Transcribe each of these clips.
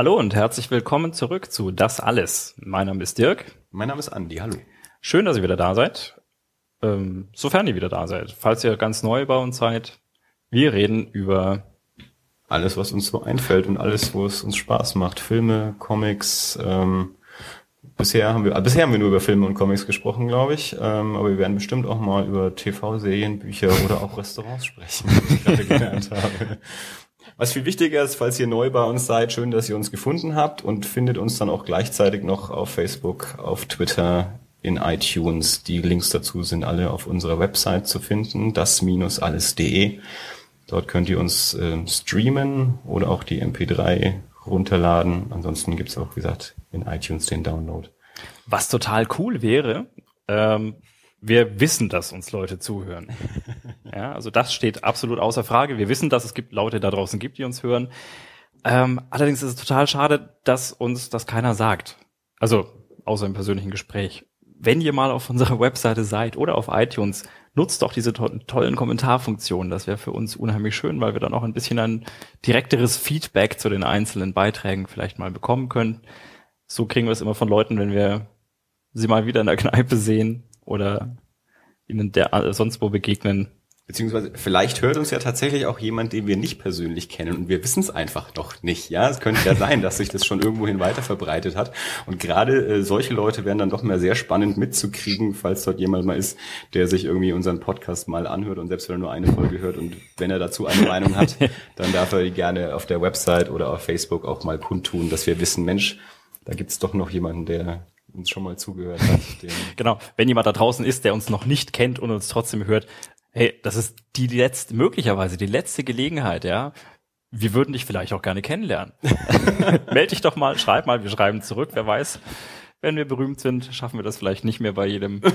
Hallo und herzlich willkommen zurück zu Das Alles. Mein Name ist Dirk. Mein Name ist Andi, hallo. Schön, dass ihr wieder da seid. Ähm, sofern ihr wieder da seid. Falls ihr ganz neu bei uns seid, wir reden über alles, was uns so einfällt und alles, wo es uns Spaß macht. Filme, Comics. Ähm, bisher haben wir, äh, bisher haben wir nur über Filme und Comics gesprochen, glaube ich. Ähm, aber wir werden bestimmt auch mal über TV-Serien, Bücher oder auch Restaurants sprechen, die ich gerade gelernt habe. Was viel wichtiger ist, falls ihr neu bei uns seid, schön, dass ihr uns gefunden habt und findet uns dann auch gleichzeitig noch auf Facebook, auf Twitter, in iTunes. Die Links dazu sind alle auf unserer Website zu finden, das-alles.de. Dort könnt ihr uns äh, streamen oder auch die MP3 runterladen. Ansonsten gibt's auch, wie gesagt, in iTunes den Download. Was total cool wäre, ähm, wir wissen, dass uns Leute zuhören. ja, also das steht absolut außer Frage. Wir wissen, dass es gibt Leute da draußen gibt, die uns hören. Ähm, allerdings ist es total schade, dass uns das keiner sagt. Also außer im persönlichen Gespräch. Wenn ihr mal auf unserer Webseite seid oder auf iTunes, nutzt doch diese to tollen Kommentarfunktionen. Das wäre für uns unheimlich schön, weil wir dann auch ein bisschen ein direkteres Feedback zu den einzelnen Beiträgen vielleicht mal bekommen können. So kriegen wir es immer von Leuten, wenn wir sie mal wieder in der Kneipe sehen oder ihnen der, äh, sonst wo begegnen, Beziehungsweise vielleicht hört uns ja tatsächlich auch jemand, den wir nicht persönlich kennen und wir wissen es einfach noch nicht. Ja, es könnte ja sein, dass sich das schon irgendwohin weiter verbreitet hat. Und gerade äh, solche Leute wären dann doch mal sehr spannend mitzukriegen, falls dort jemand mal ist, der sich irgendwie unseren Podcast mal anhört und selbst wenn er nur eine Folge hört und wenn er dazu eine Meinung hat, dann darf er die gerne auf der Website oder auf Facebook auch mal kundtun, dass wir wissen, Mensch, da gibt's doch noch jemanden, der uns schon mal zugehört hat. genau, wenn jemand da draußen ist, der uns noch nicht kennt und uns trotzdem hört, hey, das ist die letzte, möglicherweise die letzte Gelegenheit, ja. Wir würden dich vielleicht auch gerne kennenlernen. Meld dich doch mal, schreib mal, wir schreiben zurück, wer weiß. Wenn wir berühmt sind, schaffen wir das vielleicht nicht mehr bei jedem.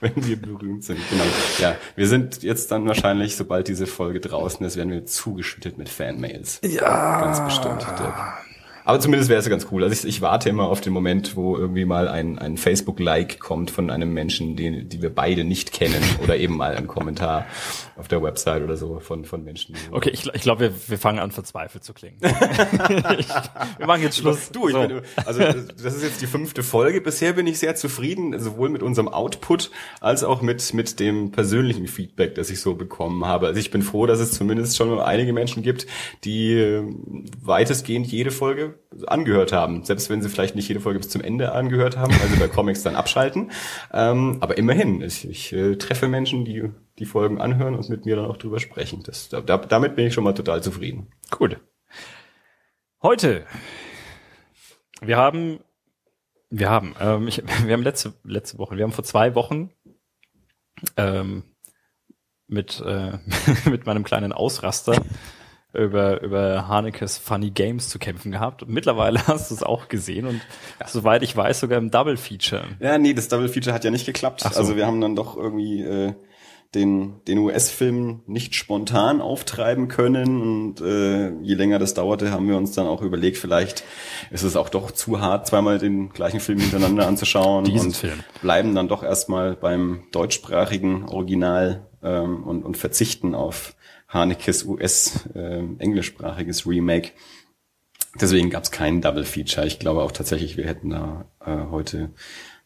Wenn wir berühmt sind, genau. Ja, wir sind jetzt dann wahrscheinlich, sobald diese Folge draußen ist, werden wir zugeschüttet mit Fanmails. Ja. Ganz bestimmt. Dirk. Aber zumindest wäre es ja ganz cool. Also ich, ich, warte immer auf den Moment, wo irgendwie mal ein, ein Facebook-Like kommt von einem Menschen, den, die wir beide nicht kennen. Oder eben mal ein Kommentar auf der Website oder so von, von Menschen. Okay, ich, ich glaube, wir, wir fangen an, verzweifelt zu klingen. ich, wir machen jetzt Schluss. Du, ich so. bin, also das ist jetzt die fünfte Folge. Bisher bin ich sehr zufrieden, sowohl mit unserem Output als auch mit, mit dem persönlichen Feedback, das ich so bekommen habe. Also ich bin froh, dass es zumindest schon einige Menschen gibt, die äh, weitestgehend jede Folge angehört haben. Selbst wenn sie vielleicht nicht jede Folge bis zum Ende angehört haben, also bei Comics dann abschalten. Ähm, aber immerhin, ich, ich äh, treffe Menschen, die die Folgen anhören und mit mir dann auch drüber sprechen. Das, da, damit bin ich schon mal total zufrieden. Gut. Heute, wir haben, wir haben, ähm, ich, wir haben letzte, letzte Woche, wir haben vor zwei Wochen ähm, mit, äh, mit meinem kleinen Ausraster über, über Hanekes Funny Games zu kämpfen gehabt. Und mittlerweile hast du es auch gesehen und ja. soweit ich weiß, sogar im Double Feature. Ja, nee, das Double Feature hat ja nicht geklappt. So. Also wir haben dann doch irgendwie äh, den, den US-Film nicht spontan auftreiben können. Und äh, je länger das dauerte, haben wir uns dann auch überlegt, vielleicht ist es auch doch zu hart, zweimal den gleichen Film hintereinander anzuschauen. Diesen und Film. bleiben dann doch erstmal beim deutschsprachigen Original ähm, und, und verzichten auf Hanekes US äh, englischsprachiges Remake. Deswegen gab es keinen Double Feature. Ich glaube auch tatsächlich, wir hätten da äh, heute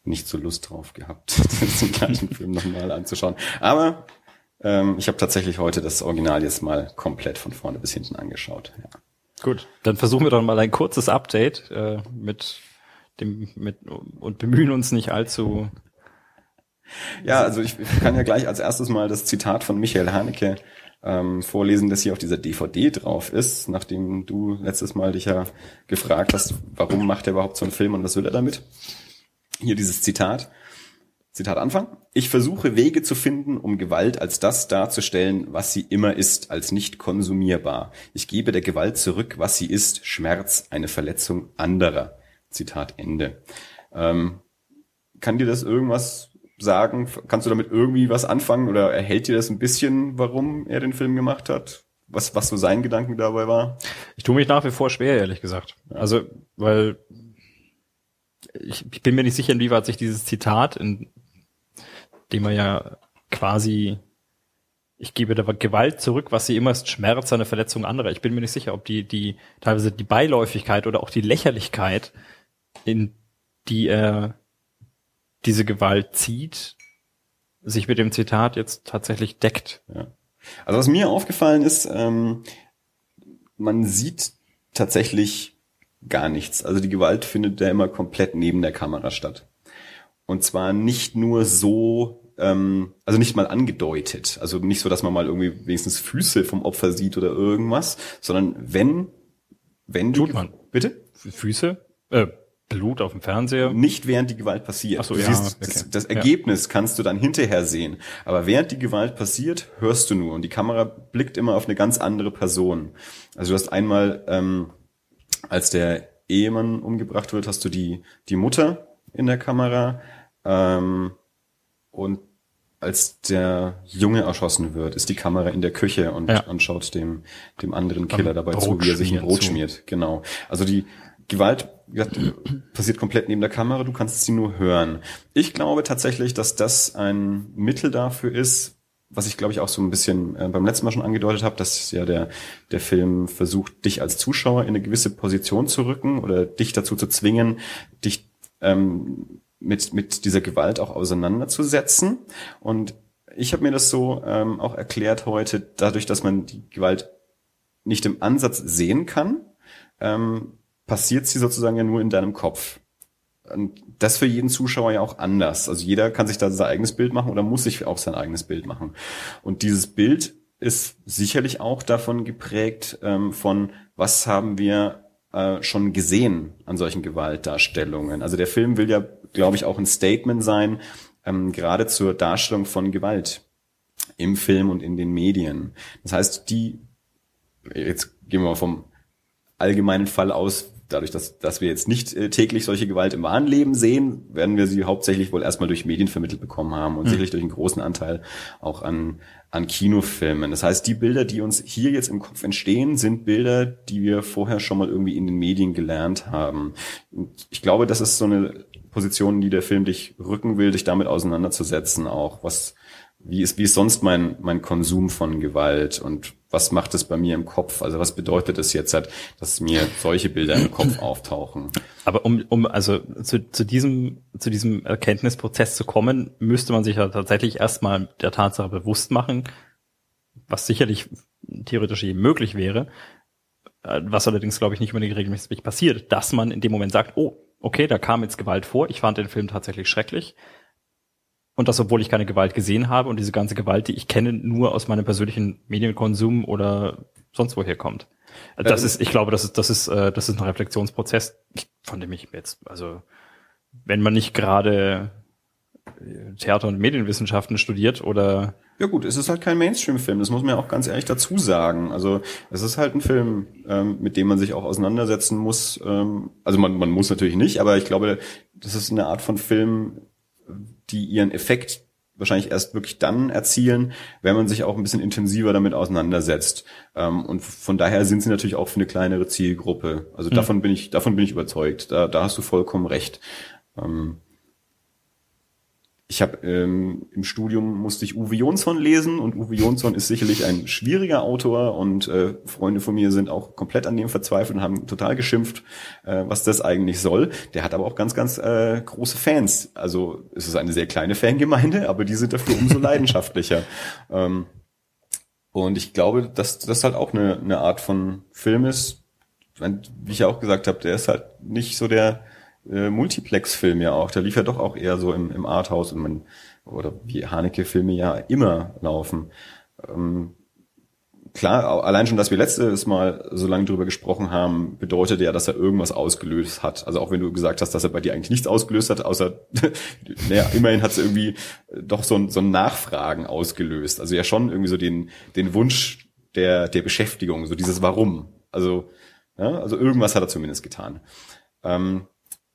nicht so Lust drauf gehabt, den gleichen Film nochmal anzuschauen. Aber ähm, ich habe tatsächlich heute das Original jetzt mal komplett von vorne bis hinten angeschaut. Ja. Gut, dann versuchen wir doch mal ein kurzes Update äh, mit dem mit und bemühen uns nicht allzu. Ja, also ich, ich kann ja gleich als erstes mal das Zitat von Michael Haneke ähm, vorlesen, das hier auf dieser DVD drauf ist, nachdem du letztes Mal dich ja gefragt hast, warum macht er überhaupt so einen Film und was will er damit? Hier dieses Zitat. Zitat Anfang. Ich versuche Wege zu finden, um Gewalt als das darzustellen, was sie immer ist, als nicht konsumierbar. Ich gebe der Gewalt zurück, was sie ist, Schmerz, eine Verletzung anderer. Zitat Ende. Ähm, kann dir das irgendwas sagen? Kannst du damit irgendwie was anfangen oder erhält dir das ein bisschen, warum er den Film gemacht hat? Was, was so sein Gedanken dabei war? Ich tue mich nach wie vor schwer, ehrlich gesagt. Also, weil ich, ich bin mir nicht sicher, inwieweit sich dieses Zitat, in dem er ja quasi ich gebe der Gewalt zurück, was sie immer ist, Schmerz, eine Verletzung anderer. Ich bin mir nicht sicher, ob die, die, teilweise die Beiläufigkeit oder auch die Lächerlichkeit, in die er diese Gewalt zieht, sich mit dem Zitat jetzt tatsächlich deckt. Ja. Also was mir aufgefallen ist, ähm, man sieht tatsächlich gar nichts. Also die Gewalt findet ja immer komplett neben der Kamera statt. Und zwar nicht nur so ähm, also nicht mal angedeutet. Also nicht so, dass man mal irgendwie wenigstens Füße vom Opfer sieht oder irgendwas, sondern wenn, wenn Tut man. Bitte? Füße? Äh, Blut auf dem Fernseher? Nicht während die Gewalt passiert. Ach so, du ja, siehst, okay. das, das Ergebnis ja. kannst du dann hinterher sehen. Aber während die Gewalt passiert, hörst du nur. Und die Kamera blickt immer auf eine ganz andere Person. Also du hast einmal, ähm, als der Ehemann umgebracht wird, hast du die, die Mutter in der Kamera. Ähm, und als der Junge erschossen wird, ist die Kamera in der Küche und, Ja. und schaut dem, dem anderen Killer Am dabei Brot zu, wie er sich ein Brot zu. schmiert. Genau. Also die Gewalt gesagt, passiert komplett neben der Kamera, du kannst sie nur hören. Ich glaube tatsächlich, dass das ein Mittel dafür ist, was ich glaube ich auch so ein bisschen äh, beim letzten Mal schon angedeutet habe, dass ja der, der Film versucht, dich als Zuschauer in eine gewisse Position zu rücken oder dich dazu zu zwingen, dich ähm, mit, mit dieser Gewalt auch auseinanderzusetzen. Und ich habe mir das so ähm, auch erklärt heute, dadurch, dass man die Gewalt nicht im Ansatz sehen kann, ähm, passiert sie sozusagen ja nur in deinem Kopf. Und das für jeden Zuschauer ja auch anders. Also jeder kann sich da sein eigenes Bild machen oder muss sich auch sein eigenes Bild machen. Und dieses Bild ist sicherlich auch davon geprägt ähm, von, was haben wir äh, schon gesehen an solchen Gewaltdarstellungen. Also der Film will ja, glaube ich, auch ein Statement sein, ähm, gerade zur Darstellung von Gewalt im Film und in den Medien. Das heißt, die, jetzt gehen wir mal vom allgemeinen Fall aus, dadurch, dass, dass wir jetzt nicht äh, täglich solche Gewalt im wahren Leben sehen, werden wir sie hauptsächlich wohl erstmal durch Medien vermittelt bekommen haben und sicherlich durch einen großen Anteil auch an, an Kinofilmen. Das heißt, die Bilder, die uns hier jetzt im Kopf entstehen, sind Bilder, die wir vorher schon mal irgendwie in den Medien gelernt haben. Und ich glaube, das ist so eine Position, die der Film dich rücken will, dich damit auseinanderzusetzen auch. Was, wie ist, wie ist sonst mein, mein Konsum von Gewalt und was macht es bei mir im Kopf? Also was bedeutet es jetzt halt, dass mir solche Bilder im Kopf auftauchen? Aber um, um also zu, zu diesem zu diesem Erkenntnisprozess zu kommen, müsste man sich ja tatsächlich erstmal der Tatsache bewusst machen, was sicherlich theoretisch eben möglich wäre, äh, was allerdings glaube ich nicht unbedingt regelmäßig passiert, dass man in dem Moment sagt, oh, okay, da kam jetzt Gewalt vor, ich fand den Film tatsächlich schrecklich. Und das, obwohl ich keine Gewalt gesehen habe und diese ganze Gewalt, die ich kenne, nur aus meinem persönlichen Medienkonsum oder sonst woher kommt. Das Ähm, ist, ich glaube, das ist, das ist, äh, das ist ein Reflexionsprozess, von dem ich jetzt, also, wenn man nicht gerade äh, Theater- und Medienwissenschaften studiert oder Ja gut, es ist halt kein Mainstream-Film, das muss man ja auch ganz ehrlich dazu sagen. Also es ist halt ein Film, ähm, mit dem man sich auch auseinandersetzen muss. Ähm, also man, man muss natürlich nicht, aber ich glaube, das ist eine Art von Film, die ihren Effekt wahrscheinlich erst wirklich dann erzielen, wenn man sich auch ein bisschen intensiver damit auseinandersetzt. Ähm, und von daher sind sie natürlich auch für eine kleinere Zielgruppe. Also davon bin ich, davon bin ich überzeugt. Da, da hast du vollkommen recht. Ähm, ich habe ähm, im Studium musste ich Uwe Jonsson lesen und Uwe Jonsson ist sicherlich ein schwieriger Autor und äh, Freunde von mir sind auch komplett an dem verzweifelt und haben total geschimpft, äh, was das eigentlich soll. Der hat aber auch ganz, ganz äh, große Fans. Also es ist eine sehr kleine Fangemeinde, aber die sind dafür umso leidenschaftlicher. Ähm, und ich glaube, dass das halt auch eine, eine Art von Film ist. Wie ich ja auch gesagt habe, der ist halt nicht so der äh, Multiplex-Film ja auch. Der lief ja doch auch eher so im, im Arthouse und man, oder wie Haneke-Filme ja immer laufen. Ähm, klar, allein schon, dass wir letztes Mal so lange drüber gesprochen haben, bedeutet ja, dass er irgendwas ausgelöst hat. Also auch wenn du gesagt hast, dass er bei dir eigentlich nichts ausgelöst hat, außer, naja, immerhin hat es irgendwie doch so ein, so ein Nachfragen ausgelöst. Also ja schon irgendwie so den, den Wunsch der, der Beschäftigung, so dieses Warum. Also, ja, also irgendwas hat er zumindest getan. Ähm,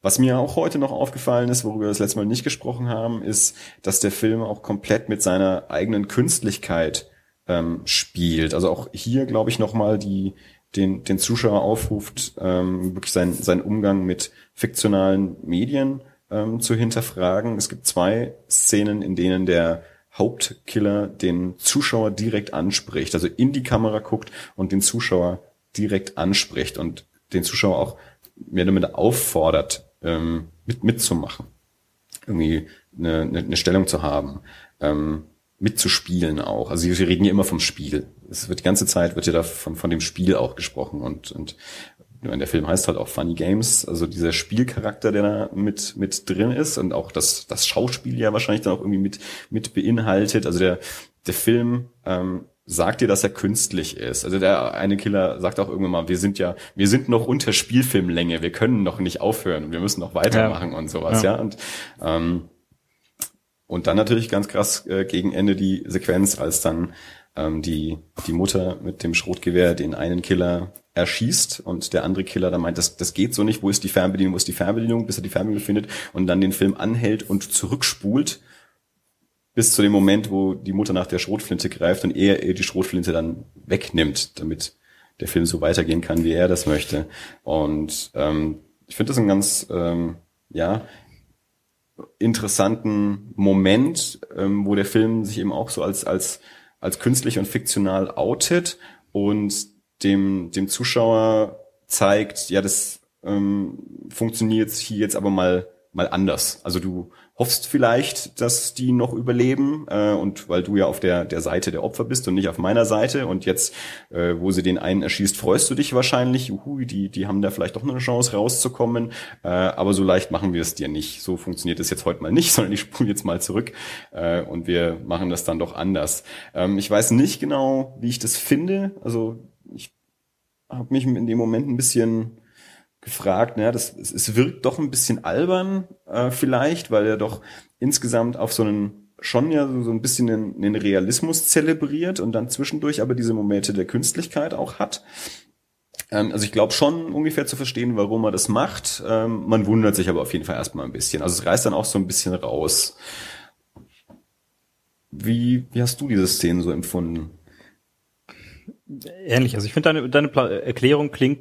was mir auch heute noch aufgefallen ist, worüber wir das letzte Mal nicht gesprochen haben, ist, dass der Film auch komplett mit seiner eigenen Künstlichkeit ähm, spielt. Also auch hier, glaube ich, nochmal die den, den Zuschauer aufruft, ähm, wirklich sein, seinen Umgang mit fiktionalen Medien ähm, zu hinterfragen. Es gibt zwei Szenen, in denen der Hauptkiller den Zuschauer direkt anspricht, also in die Kamera guckt und den Zuschauer direkt anspricht und den Zuschauer auch mehr damit auffordert, ähm, mit mitzumachen, irgendwie eine, eine, eine Stellung zu haben, ähm, mitzuspielen auch. Also wir reden ja immer vom Spiel. Es wird die ganze Zeit wird ja da von, von dem Spiel auch gesprochen und, und der Film heißt halt auch Funny Games, also dieser Spielcharakter, der da mit, mit drin ist und auch das, das Schauspiel ja wahrscheinlich dann auch irgendwie mit, mit beinhaltet. Also der, der Film ähm, sagt dir, dass er künstlich ist. Also der eine Killer sagt auch irgendwann mal, wir sind ja, wir sind noch unter Spielfilmlänge, wir können noch nicht aufhören, wir müssen noch weitermachen ja. und sowas, ja. ja. Und ähm, und dann natürlich ganz krass äh, gegen Ende die Sequenz, als dann ähm, die die Mutter mit dem Schrotgewehr den einen Killer erschießt und der andere Killer dann meint, das, das geht so nicht, wo ist die Fernbedienung, wo ist die Fernbedienung, bis er die Fernbedienung findet und dann den Film anhält und zurückspult bis zu dem Moment, wo die Mutter nach der Schrotflinte greift und er ihr die Schrotflinte dann wegnimmt, damit der Film so weitergehen kann, wie er das möchte. Und ähm, ich finde das einen ganz, ähm, ja, interessanten Moment, ähm, wo der Film sich eben auch so als, als, als künstlich und fiktional outet und dem, dem Zuschauer zeigt, ja, das ähm, funktioniert hier jetzt aber mal, mal anders. Also du hoffst vielleicht, dass die noch überleben äh, und weil du ja auf der, der Seite der Opfer bist und nicht auf meiner Seite und jetzt, äh, wo sie den einen erschießt, freust du dich wahrscheinlich, Uhu, die, die haben da vielleicht doch eine Chance rauszukommen, äh, aber so leicht machen wir es dir nicht. So funktioniert es jetzt heute mal nicht, sondern ich spule jetzt mal zurück äh, und wir machen das dann doch anders. Ähm, ich weiß nicht genau, wie ich das finde, also ich habe mich in dem Moment ein bisschen gefragt, naja, das, es, wirkt doch ein bisschen albern äh, vielleicht, weil er doch insgesamt auf so einen schon ja so, so ein bisschen den, den Realismus zelebriert und dann zwischendurch aber diese Momente der Künstlichkeit auch hat. Ähm, also ich glaube schon ungefähr zu verstehen, warum er das macht. Ähm, man wundert sich aber auf jeden Fall erstmal ein bisschen. Also es reißt dann auch so ein bisschen raus. Wie, wie hast du diese Szenen so empfunden? Ähnlich. Also ich finde deine, deine Erklärung klingt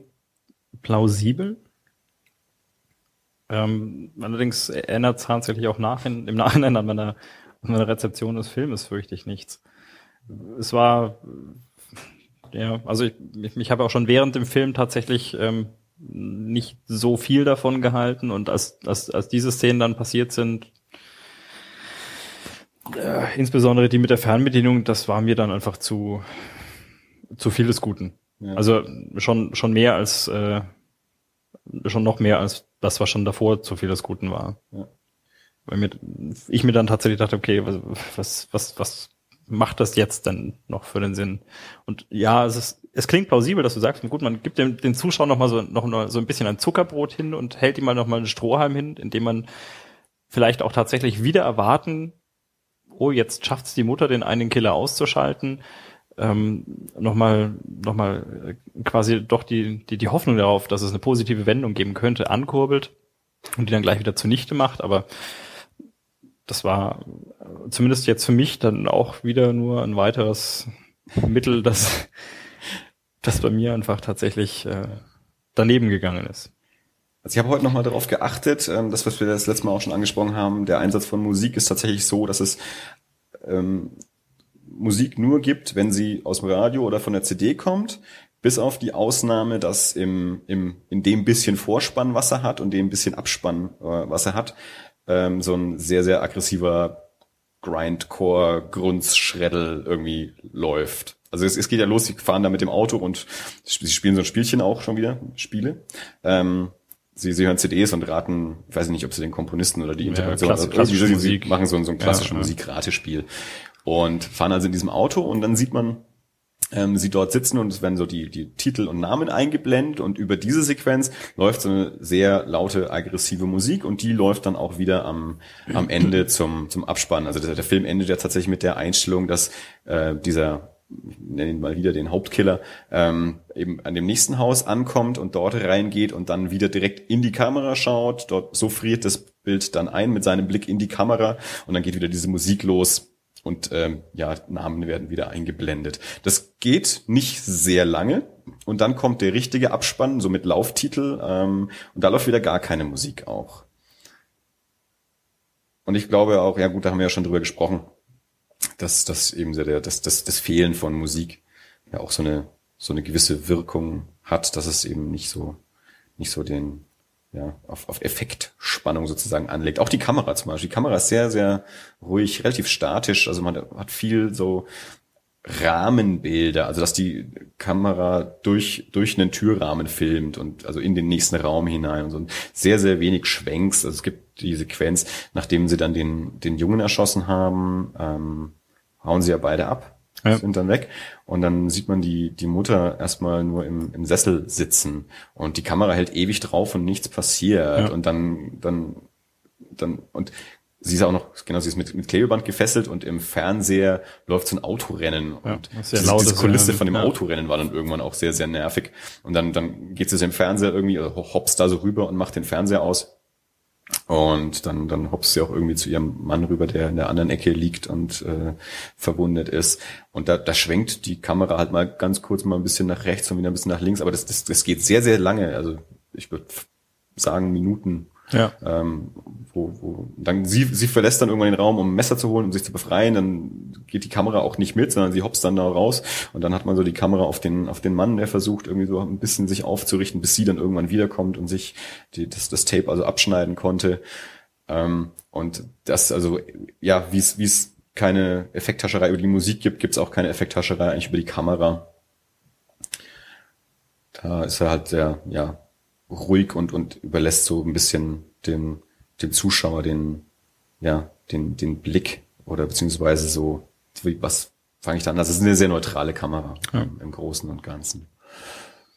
plausibel. Ähm, allerdings erinnert es tatsächlich auch nach, im Nachhinein an meiner, an meiner Rezeption des Filmes, fürchte ich nichts. Es war, ja, also ich, ich, ich habe auch schon während dem Film tatsächlich ähm, nicht so viel davon gehalten und als, als, als diese Szenen dann passiert sind, äh, insbesondere die mit der Fernbedienung, das war mir dann einfach zu, zu viel des Guten. Ja. Also schon, schon mehr als, äh, schon noch mehr als das, was schon davor zu viel des Guten war. Ja. Weil mir, ich mir dann tatsächlich dachte, okay, was, was, was, was macht das jetzt denn noch für den Sinn? Und ja, es ist, es klingt plausibel, dass du sagst, gut, man gibt dem, den Zuschauern noch mal so, noch mal so ein bisschen ein Zuckerbrot hin und hält ihm mal noch mal einen Strohhalm hin, indem man vielleicht auch tatsächlich wieder erwarten, oh, jetzt schafft's die Mutter, den einen Killer auszuschalten ähm, nochmal noch mal quasi doch die, die, die Hoffnung darauf, dass es eine positive Wendung geben könnte, ankurbelt und die dann gleich wieder zunichte macht. Aber das war zumindest jetzt für mich dann auch wieder nur ein weiteres Mittel, das, das bei mir einfach tatsächlich äh, daneben gegangen ist. Also ich habe heute nochmal darauf geachtet, ähm, das, was wir das letzte Mal auch schon angesprochen haben, der Einsatz von Musik ist tatsächlich so, dass es ähm, Musik nur gibt, wenn sie aus dem Radio oder von der CD kommt, bis auf die Ausnahme, dass im, im, in dem bisschen Vorspann, was er hat und dem bisschen Abspann, äh, was er hat, ähm, so ein sehr, sehr aggressiver Grindcore, Grunz-Schreddel irgendwie läuft. Also es, es geht ja los, sie fahren da mit dem Auto und sie spielen so ein Spielchen auch schon wieder, Spiele. Ähm, sie, sie hören CDs und raten, ich weiß nicht, ob sie den Komponisten oder die Interaktion, ja, klassisch, also, sie, sie machen so, so ein klassisches ja, ja. Und fahren also in diesem Auto und dann sieht man ähm, sie dort sitzen und es werden so die, die Titel und Namen eingeblendet und über diese Sequenz läuft so eine sehr laute, aggressive Musik und die läuft dann auch wieder am, am Ende zum, zum Abspann. Also der, der Film endet ja tatsächlich mit der Einstellung, dass äh, dieser ich nenne ihn mal wieder den Hauptkiller, ähm, eben an dem nächsten Haus ankommt und dort reingeht und dann wieder direkt in die Kamera schaut. Dort so friert das Bild dann ein mit seinem Blick in die Kamera und dann geht wieder diese Musik los und ähm, ja, Namen werden wieder eingeblendet. Das geht nicht sehr lange und dann kommt der richtige Abspann, so mit Lauftitel ähm, und da läuft wieder gar keine Musik auch. Und ich glaube auch, ja gut, da haben wir ja schon drüber gesprochen, dass das eben so der, das, das, das Fehlen von Musik ja auch so eine, so eine gewisse Wirkung hat, dass es eben nicht so, nicht so den, ja, auf, auf Effektspannung sozusagen anlegt. Auch die Kamera zum Beispiel. Die Kamera ist sehr, sehr ruhig, relativ statisch. Also man hat viel so Rahmenbilder, also dass die Kamera durch, durch einen Türrahmen filmt und also in den nächsten Raum hinein und so. Sehr, sehr wenig Schwenks. Also es gibt die Sequenz, nachdem sie dann den, den Jungen erschossen haben, ähm, hauen sie ja beide ab, ja. sind dann weg. Und dann sieht man die, die Mutter erstmal nur im, im Sessel sitzen und die Kamera hält ewig drauf und nichts passiert. Ja. Und dann, dann, dann, und sie ist auch noch, genau, sie ist mit, mit Klebeband gefesselt und im Fernseher läuft so ein Autorennen. Ja, und sehr laut diese Kulisse von dem ja. Autorennen war dann irgendwann auch sehr, sehr nervig. Und dann, dann geht sie so im Fernseher irgendwie, also hops da so rüber und macht den Fernseher aus. Und dann, dann hops sie auch irgendwie zu ihrem Mann rüber, der in der anderen Ecke liegt und äh, verwundet ist. Und da, da schwenkt die Kamera halt mal ganz kurz mal ein bisschen nach rechts und wieder ein bisschen nach links. Aber das, das, das geht sehr, sehr lange. Also ich würde sagen Minuten ja. Ähm, wo, wo, dann sie, sie verlässt dann irgendwann den Raum, um ein Messer zu holen, um sich zu befreien. Dann geht die Kamera auch nicht mit, sondern sie hopst dann da raus. Und dann hat man so die Kamera auf den, auf den Mann, der versucht irgendwie so ein bisschen sich aufzurichten, bis sie dann irgendwann wiederkommt und sich die, das, das Tape also abschneiden konnte. Ähm, und das also, ja, wie es, wie es keine Effekthascherei über die Musik gibt, gibt es auch keine Effekthascherei eigentlich über die Kamera. Da ist er halt sehr, ja, ruhig und, und überlässt so ein bisschen dem, dem Zuschauer den, ja, den, den Blick oder beziehungsweise so, was fange ich da an? Das ist eine sehr neutrale Kamera ja. im, im Großen und Ganzen.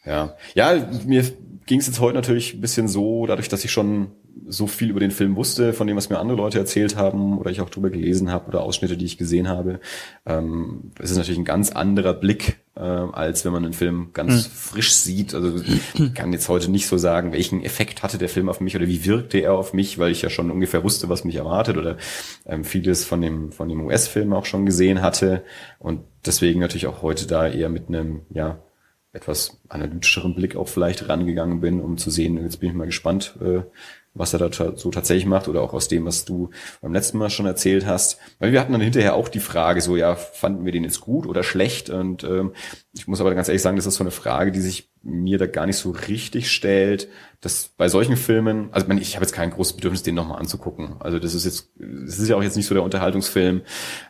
Ja, ja, mir ging es jetzt heute natürlich ein bisschen so, dadurch, dass ich schon so viel über den Film wusste, von dem, was mir andere Leute erzählt haben oder ich auch drüber gelesen habe oder Ausschnitte, die ich gesehen habe. Ähm, es ist natürlich ein ganz anderer Blick, äh, als wenn man einen Film ganz mhm. frisch sieht. Also ich kann jetzt heute nicht so sagen, welchen Effekt hatte der Film auf mich oder wie wirkte er auf mich, weil ich ja schon ungefähr wusste, was mich erwartet oder ähm, vieles von dem, von dem US-Film auch schon gesehen hatte und deswegen natürlich auch heute da eher mit einem, ja, etwas analytischeren Blick auch vielleicht rangegangen bin, um zu sehen, jetzt bin ich mal gespannt, äh, was er da so tatsächlich macht oder auch aus dem, was du beim letzten Mal schon erzählt hast. Weil wir hatten dann hinterher auch die Frage, so ja, fanden wir den jetzt gut oder schlecht? Und ähm, ich muss aber ganz ehrlich sagen, das ist so eine Frage, die sich mir da gar nicht so richtig stellt, dass bei solchen Filmen, also ich habe jetzt kein großes Bedürfnis, den nochmal anzugucken. Also das ist jetzt, das ist ja auch jetzt nicht so der Unterhaltungsfilm.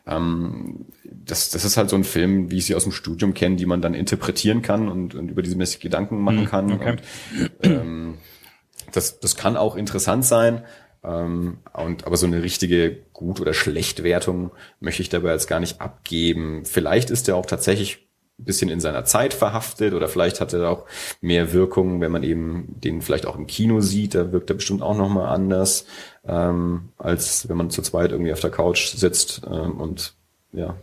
Ähm, das, das ist halt so ein Film, wie ich sie aus dem Studium kenne, die man dann interpretieren kann und, und über diese mäßig Gedanken machen hm, kann. Okay. Und, ähm, das, das kann auch interessant sein. Ähm, und, aber so eine richtige Gut- oder Schlechtwertung möchte ich dabei jetzt gar nicht abgeben. Vielleicht ist er auch tatsächlich ein bisschen in seiner Zeit verhaftet oder vielleicht hat er auch mehr Wirkung, wenn man eben den vielleicht auch im Kino sieht. Da wirkt er bestimmt auch nochmal anders, ähm, als wenn man zu zweit irgendwie auf der Couch sitzt ähm, und ja,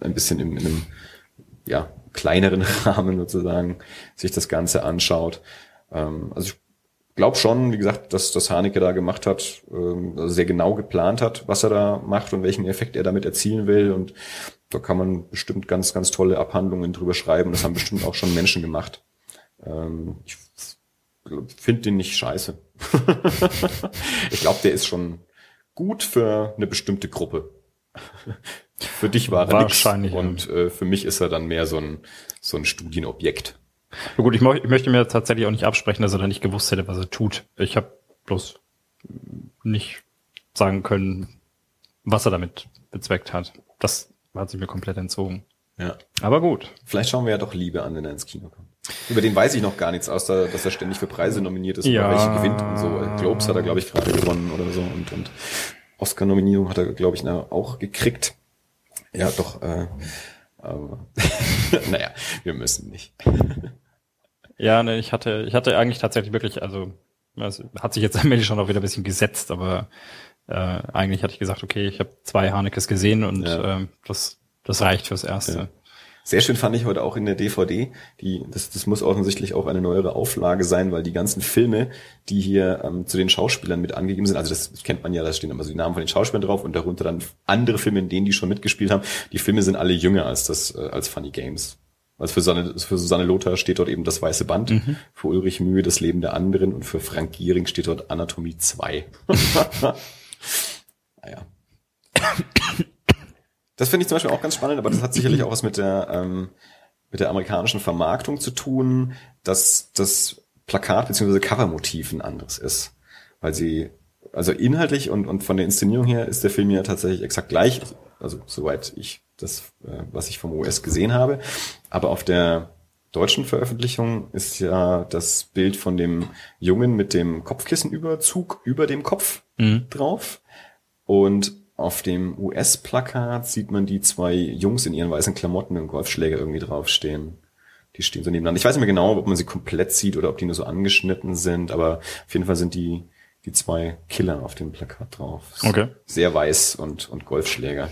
ein bisschen in, in einem ja, kleineren Rahmen sozusagen sich das Ganze anschaut. Ähm, also ich glaube schon, wie gesagt, dass das Haneke da gemacht hat, ähm, also sehr genau geplant hat, was er da macht und welchen Effekt er damit erzielen will. Und da kann man bestimmt ganz, ganz tolle Abhandlungen drüber schreiben. Das haben bestimmt auch schon Menschen gemacht. Ähm, ich finde den nicht scheiße. ich glaube, der ist schon gut für eine bestimmte Gruppe. für dich war er Wahrscheinlich, nix. Und äh, für mich ist er dann mehr so ein, so ein Studienobjekt. Na gut, ich, ich, möchte mir tatsächlich auch nicht absprechen, dass er da nicht gewusst hätte, was er tut. Ich habe bloß nicht sagen können, was er damit bezweckt hat. Das hat sich mir komplett entzogen. Ja. Aber gut. Vielleicht schauen wir ja doch Liebe an, wenn er ins Kino kommt. Über den weiß ich noch gar nichts, außer dass er ständig für Preise nominiert ist ja. oder welche gewinnt und so. Globes hat er, glaube ich, gerade gewonnen oder so und, und Oscar-Nominierung hat er, glaube ich, auch gekriegt. Ja, doch, äh, aber naja, wir müssen nicht. Ja, ne, ich hatte, ich hatte eigentlich tatsächlich wirklich, also es hat sich jetzt allmählich schon auch wieder ein bisschen gesetzt, aber äh, eigentlich hatte ich gesagt, okay, ich habe zwei Hanekes gesehen und ja. äh, das, das reicht fürs Erste. Ja. Sehr schön fand ich heute auch in der DVD, die, das, das muss offensichtlich auch eine neuere Auflage sein, weil die ganzen Filme, die hier ähm, zu den Schauspielern mit angegeben sind, also das kennt man ja, da stehen immer so die Namen von den Schauspielern drauf und darunter dann andere Filme, in denen die schon mitgespielt haben. Die Filme sind alle jünger als das, äh, als Funny Games. Also für Susanne, für Susanne Lothar steht dort eben das weiße Band, mhm. für Ulrich Mühe das Leben der anderen und für Frank Giering steht dort Anatomie 2. naja. Das finde ich zum Beispiel auch ganz spannend, aber das hat sicherlich auch was mit der, ähm, mit der amerikanischen Vermarktung zu tun, dass das Plakat bzw. Covermotiv ein anderes ist. Weil sie, also inhaltlich und, und von der Inszenierung her ist der Film ja tatsächlich exakt gleich, also soweit ich das, äh, was ich vom US gesehen habe. Aber auf der deutschen Veröffentlichung ist ja das Bild von dem Jungen mit dem Kopfkissenüberzug über dem Kopf mhm. drauf. Und auf dem US-Plakat sieht man die zwei Jungs in ihren weißen Klamotten und Golfschläger irgendwie draufstehen. Die stehen so nebeneinander. Ich weiß nicht mehr genau, ob man sie komplett sieht oder ob die nur so angeschnitten sind, aber auf jeden Fall sind die, die zwei Killer auf dem Plakat drauf. Okay. Sehr weiß und, und Golfschläger.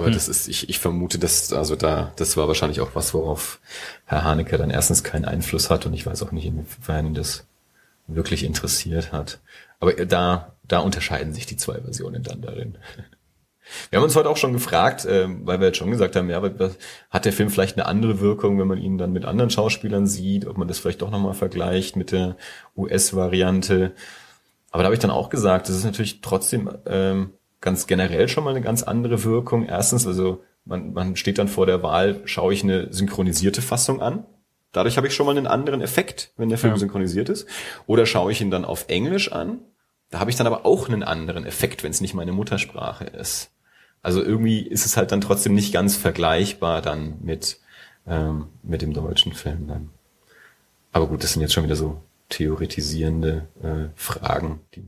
Aber hm. das ist, ich, ich vermute, dass, also da, das war wahrscheinlich auch was, worauf Herr Haneke dann erstens keinen Einfluss hat und ich weiß auch nicht, inwiefern ihn das wirklich interessiert hat. Aber da, da unterscheiden sich die zwei Versionen dann darin. Wir haben uns heute auch schon gefragt, äh, weil wir jetzt schon gesagt haben, ja, hat der Film vielleicht eine andere Wirkung, wenn man ihn dann mit anderen Schauspielern sieht, ob man das vielleicht doch nochmal vergleicht mit der US-Variante. Aber da habe ich dann auch gesagt, das ist natürlich trotzdem ähm, ganz generell schon mal eine ganz andere Wirkung. Erstens, also man, man steht dann vor der Wahl, schaue ich eine synchronisierte Fassung an. Dadurch habe ich schon mal einen anderen Effekt, wenn der Film ja. synchronisiert ist. Oder schaue ich ihn dann auf Englisch an. Da habe ich dann aber auch einen anderen Effekt, wenn es nicht meine Muttersprache ist. Also irgendwie ist es halt dann trotzdem nicht ganz vergleichbar dann mit, ähm, mit dem deutschen Film dann. Aber gut, das sind jetzt schon wieder so theoretisierende äh, Fragen, die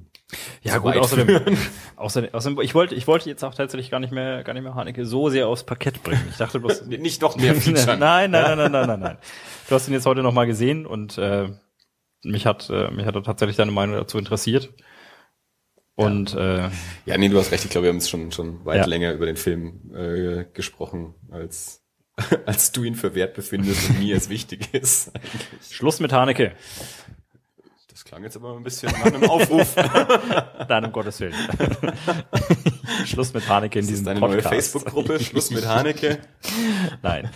ja gut, außerdem, außerdem, außerdem, ich wollte, ich wollte jetzt auch tatsächlich gar nicht mehr, gar nicht mehr Haneke so sehr aufs Parkett bringen. Ich dachte bloß, nicht noch mehr featuren. nein, nein, nein, nein, nein, nein, nein. Du hast ihn jetzt heute noch mal gesehen und äh, mich hat, äh, mich hat tatsächlich deine Meinung dazu interessiert. Und ja. Äh, ja, nee, du hast recht. Ich glaube, wir haben es schon schon weit ja. länger über den Film äh, gesprochen, als als du ihn für wert befindest und mir es wichtig ist. Schluss mit Haneke. Das klang jetzt aber ein bisschen nach einem Aufruf. Nein, um Gottes Willen. Schluss mit Haneke in diesem Podcast. Deine neue Facebook-Gruppe, Schluss mit Haneke. Nein.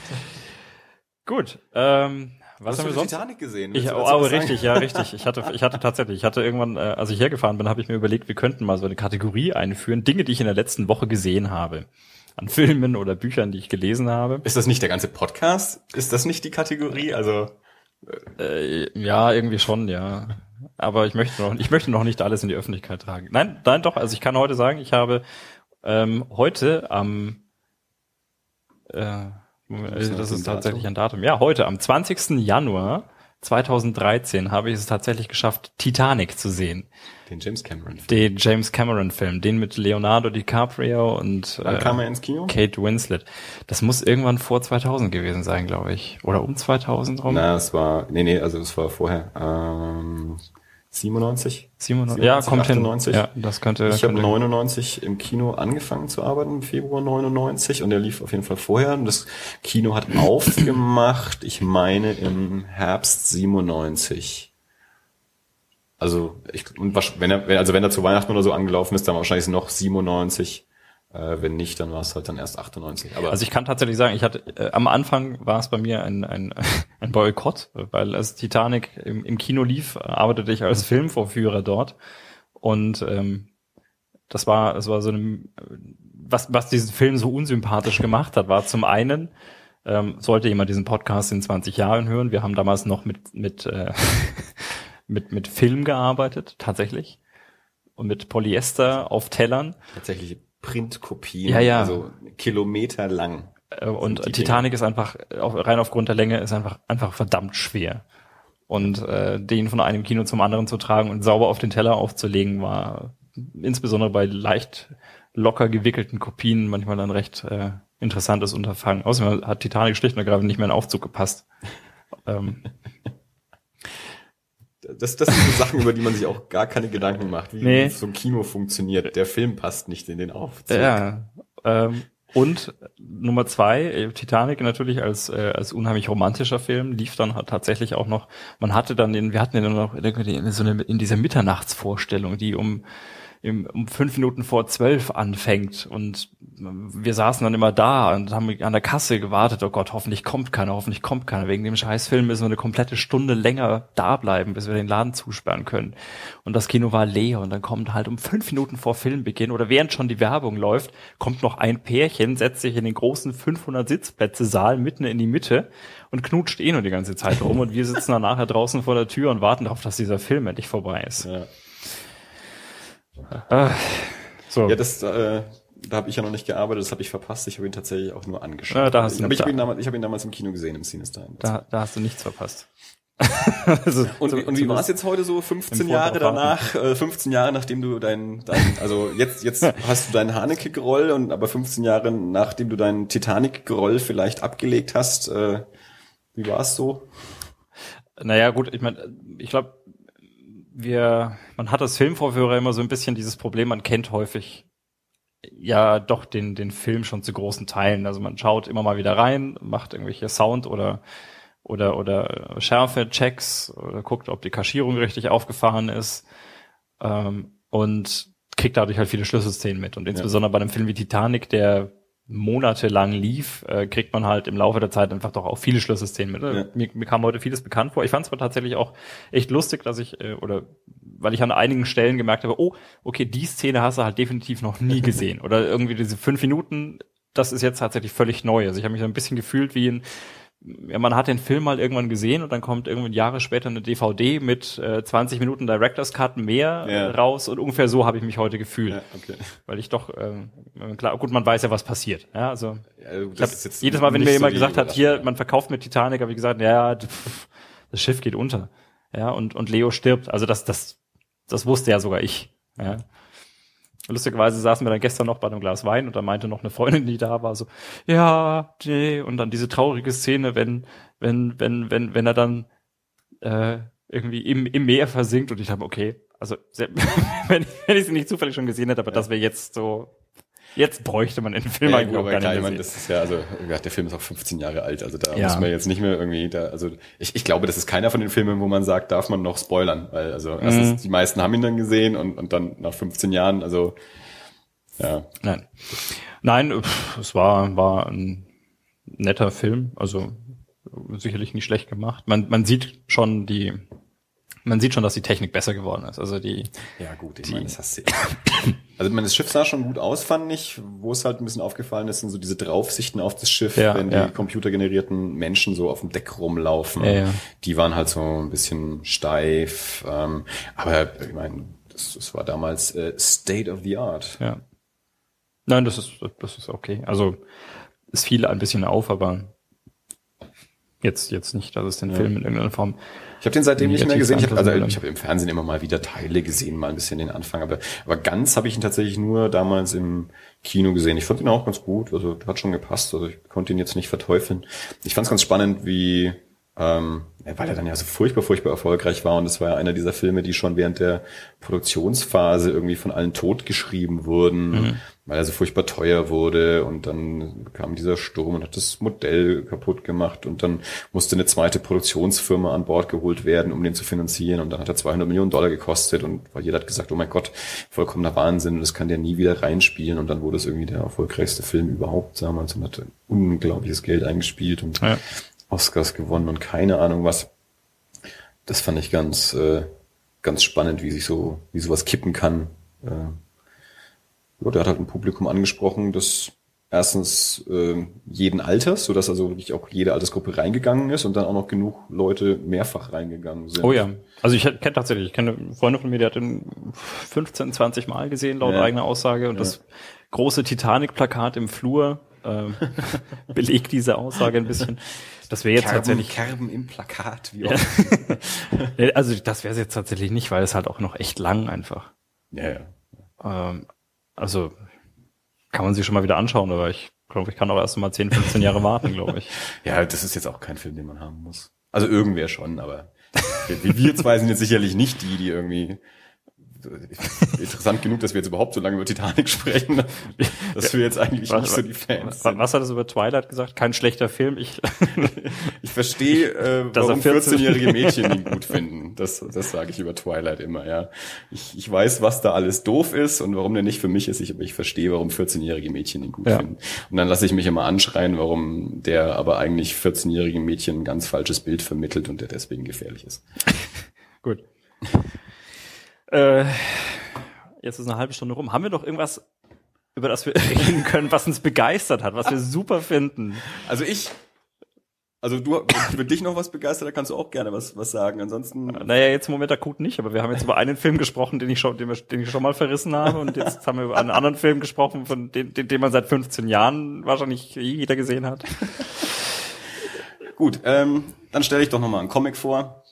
Gut. Ähm, was haben wir sonst? Titanic gesehen. Ich, oh, aber richtig, ja, richtig. Ich hatte, ich hatte tatsächlich, ich hatte irgendwann, äh, als ich hergefahren bin, habe ich mir überlegt, wir könnten mal so eine Kategorie einführen, Dinge, die ich in der letzten Woche gesehen habe. An Filmen oder Büchern, die ich gelesen habe. Ist das nicht der ganze Podcast? Ist das nicht die Kategorie? Also äh, ja, irgendwie schon, ja. Aber ich möchte noch, ich möchte noch nicht alles in die Öffentlichkeit tragen. Nein, nein, doch. Also ich kann heute sagen, ich habe ähm, heute am äh, das ist tatsächlich ein Datum. Ja, heute am 20. Januar 2013 habe ich es tatsächlich geschafft, Titanic zu sehen. Den James Cameron Film. Den James Cameron Film, den mit Leonardo DiCaprio und Wann äh, kam er ins Kino? Kate Winslet. Das muss irgendwann vor 2000 gewesen sein, glaube ich. Oder um 2000 rum. Na, es war, nee, nee, also es war vorher. Ähm, 97? 97, ja, kommt 98. hin. Ja, das könnte. Ich habe 99 im Kino angefangen zu arbeiten, im Februar 99, und der lief auf jeden Fall vorher. Und das Kino hat aufgemacht, ich meine im Herbst 97. Also ich, und wenn er, also wenn er zu Weihnachten oder so angelaufen ist, dann wahrscheinlich noch 97. Äh, wenn nicht, dann war es halt dann erst 98. Aber also ich kann tatsächlich sagen, ich hatte äh, am Anfang war es bei mir ein, ein, ein Boykott, weil als Titanic im, im Kino lief, arbeitete ich als Filmvorführer dort und ähm, das war das war so eine was was diesen Film so unsympathisch gemacht hat, war zum einen ähm, sollte jemand diesen Podcast in 20 Jahren hören. Wir haben damals noch mit mit äh, mit mit Film gearbeitet, tatsächlich und mit Polyester auf Tellern. Tatsächlich Printkopien, ja, ja. also Kilometer lang. Äh, und Titanic Dinge. ist einfach, rein aufgrund der Länge, ist einfach, einfach verdammt schwer. Und äh, den von einem Kino zum anderen zu tragen und sauber auf den Teller aufzulegen, war insbesondere bei leicht locker gewickelten Kopien manchmal ein recht äh, interessantes Unterfangen. Außerdem hat Titanic schlicht und ergreifend nicht mehr in Aufzug gepasst. ähm, das, das sind so Sachen, über die man sich auch gar keine Gedanken macht, wie nee. so ein Kino funktioniert. Der Film passt nicht in den Aufzug. Ja. Ähm, und Nummer zwei, äh, Titanic natürlich als äh, als unheimlich romantischer Film lief dann tatsächlich auch noch. Man hatte dann den, wir hatten ja noch so eine, in dieser Mitternachtsvorstellung, die um im, um fünf Minuten vor zwölf anfängt und wir saßen dann immer da und haben an der Kasse gewartet, oh Gott, hoffentlich kommt keiner, hoffentlich kommt keiner. Wegen dem Scheißfilm müssen wir eine komplette Stunde länger da bleiben, bis wir den Laden zusperren können. Und das Kino war leer und dann kommt halt um fünf Minuten vor Filmbeginn oder während schon die Werbung läuft, kommt noch ein Pärchen, setzt sich in den großen 500 Sitzplätze Saal mitten in die Mitte und knutscht eh nur die ganze Zeit rum und wir sitzen dann nachher draußen vor der Tür und warten darauf, dass dieser Film endlich vorbei ist. Ja. Äh, so. Ja, das, äh, da habe ich ja noch nicht gearbeitet, das habe ich verpasst. Ich habe ihn tatsächlich auch nur angeschaut. Ja, da hast du Aber ich habe ihn, damals, ich hab ihn damals im Kino gesehen, im Cinestein. Da, da hast du nichts verpasst. also, Und, zu- und wie war es jetzt heute so 15 Im Jahre danach, äh, 15 Jahre nachdem du dein, dein also jetzt jetzt hast du deinen Haneke-Groll und aber 15 Jahre nachdem du deinen Titanic-Groll vielleicht abgelegt hast, äh, wie war es so? Naja, gut, ich meine, ich glaube, wir, man hat als Filmvorführer immer so ein bisschen dieses Problem, man kennt häufig ja doch den, den Film schon zu großen Teilen. Also man schaut immer mal wieder rein, macht irgendwelche Sound oder oder oder Schärfe-Checks oder guckt, ob die Kaschierung richtig aufgefahren ist ähm, und kriegt dadurch halt viele Schlüsselszenen mit. Und insbesondere bei einem Film wie Titanic, der monatelang lief, äh, kriegt man halt im Laufe der Zeit einfach doch auch viele Schlüsselszenen mit. Ja. Mir, mir kam heute vieles bekannt vor. Ich fand es aber tatsächlich auch echt lustig, dass ich, äh, oder weil ich an einigen Stellen gemerkt habe, oh, okay, die Szene hast du halt definitiv noch nie gesehen. Oder irgendwie diese fünf Minuten, das ist jetzt tatsächlich völlig neu. Also ich habe mich so ein bisschen gefühlt wie ein ja, man hat den Film mal irgendwann gesehen und dann kommt irgendwie Jahre später eine DVD mit äh, 20 Minuten Director's Cut mehr Ja. raus und ungefähr so habe ich mich heute gefühlt, Ja, okay. weil ich doch ähm, klar gut, man weiß ja was passiert, ja, also hab, jedes Mal, wenn mir jemand gesagt hat, hier, man verkauft mit Titanic, habe ich gesagt, ja, pff, das Schiff geht unter, ja, und und Leo stirbt, also das das das wusste ja sogar ich, ja. Lustigerweise saßen wir dann gestern noch bei einem Glas Wein und da meinte noch eine Freundin, die da war, so, ja, nee, und dann diese traurige Szene, wenn, wenn, wenn, wenn, wenn er dann äh, irgendwie im, im Meer versinkt und ich habe, okay, also wenn, ich- wenn ich sie nicht zufällig schon gesehen hätte, aber das wäre jetzt so, jetzt bräuchte man den Film Ja, eigentlich gut, aber gar nicht das ist ja, also, ja, der Film ist auch 15 Jahre alt, also da Ja. muss man jetzt nicht mehr irgendwie da, also ich, ich glaube, das ist keiner von den Filmen, wo man sagt, darf man noch spoilern, weil, also, erstens, Mhm. die meisten haben ihn dann gesehen und, und dann nach 15 Jahren, also, ja, Nein. Nein, pff, es war, war ein netter Film, also sicherlich nicht schlecht gemacht. Man, man sieht schon die, man sieht schon, dass die Technik besser geworden ist. Also die, Ja, gut, ich meine, das hast du. Also, ich meine, das Schiff sah schon gut aus, fand ich. Wo es halt ein bisschen aufgefallen ist, sind so diese Draufsichten auf das Schiff, Ja, wenn die ja. computergenerierten Menschen so auf dem Deck rumlaufen. Ja. Die waren halt so ein bisschen steif. Ähm, aber ich meine, das, das war damals äh, State of the Art. ja. Nein, das ist, das ist okay. Also es fiel ein bisschen auf, aber jetzt, jetzt nicht, dass es den Film in irgendeiner Form. Ich habe den seitdem nicht mehr gesehen. Ich hab, also ich habe im Fernsehen immer mal wieder Teile gesehen, mal ein bisschen den Anfang, aber, aber ganz habe ich ihn tatsächlich nur damals im Kino gesehen. Ich fand ihn auch ganz gut, also hat schon gepasst. Also ich konnte ihn jetzt nicht verteufeln. Ich fand es ganz spannend, wie ähm, ja, weil er dann ja so furchtbar, furchtbar erfolgreich war und das war ja einer dieser Filme, die schon während der Produktionsphase irgendwie von allen totgeschrieben wurden, weil er so furchtbar teuer wurde und dann kam dieser Sturm und hat das Modell kaputt gemacht und dann musste eine zweite Produktionsfirma an Bord geholt werden, um den zu finanzieren und dann hat er 200 Millionen Dollar gekostet und weil jeder hat gesagt, oh mein Gott, vollkommener Wahnsinn und das kann der nie wieder reinspielen und dann wurde es irgendwie der erfolgreichste Film überhaupt damals und hat unglaubliches Geld eingespielt und Ja. Oscars gewonnen und keine Ahnung was. Das fand ich ganz, äh, ganz spannend, wie sich so, wie sowas kippen kann. Äh, ja, der hat halt ein Publikum angesprochen, das erstens äh, jeden Alters, sodass also wirklich auch jede Altersgruppe reingegangen ist und dann auch noch genug Leute mehrfach reingegangen sind. Oh ja. Also ich kenne tatsächlich, ich kenne eine Freundin von mir, die hat den 15, 20 Mal gesehen, laut Ja. eigener Aussage. Und das große Titanic-Plakat im Flur ähm, belegt diese Aussage ein bisschen. Das wäre jetzt Kerben, tatsächlich, Kerben im Plakat, wie Ja. auch. Nee, also das wäre jetzt tatsächlich nicht, weil es halt auch noch echt lang einfach. Ja, ja. Ähm, also kann man sich schon mal wieder anschauen, aber ich glaube, ich kann auch erst mal 10, 15 Jahre warten, glaube ich. Ja, das ist jetzt auch kein Film, den man haben muss. Also irgendwer schon, aber wir, wir zwei sind jetzt sicherlich nicht die, die irgendwie interessant genug, dass wir jetzt überhaupt so lange über Titanic sprechen, dass wir jetzt eigentlich was, nicht so die Fans sind. Was hat es über Twilight gesagt? Kein schlechter Film. Ich, ich verstehe, äh, warum 14-jährige Mädchen ihn gut finden. Das, das sage ich über Twilight immer, ja. Ich, ich weiß, was da alles doof ist und warum der nicht für mich ist, ich, aber ich verstehe, warum 14-jährige Mädchen ihn gut ja. finden. Und dann lasse ich mich immer anschreien, warum der aber eigentlich 14-jährigen Mädchen ein ganz falsches Bild vermittelt und der deswegen gefährlich ist. gut. Äh, jetzt ist eine halbe Stunde rum. Haben wir doch irgendwas, über das wir reden können, was uns begeistert hat, was wir super finden? Also ich, also du, wenn dich noch was begeistert, da kannst du auch gerne was, was sagen. Ansonsten. Naja, jetzt im Moment akut nicht, aber wir haben jetzt über einen Film gesprochen, den ich schon, den, den ich schon mal verrissen habe und jetzt haben wir über einen anderen Film gesprochen, von dem, den, den man seit 15 Jahren wahrscheinlich jeder gesehen hat. Gut, ähm, dann stelle ich doch nochmal einen Comic vor.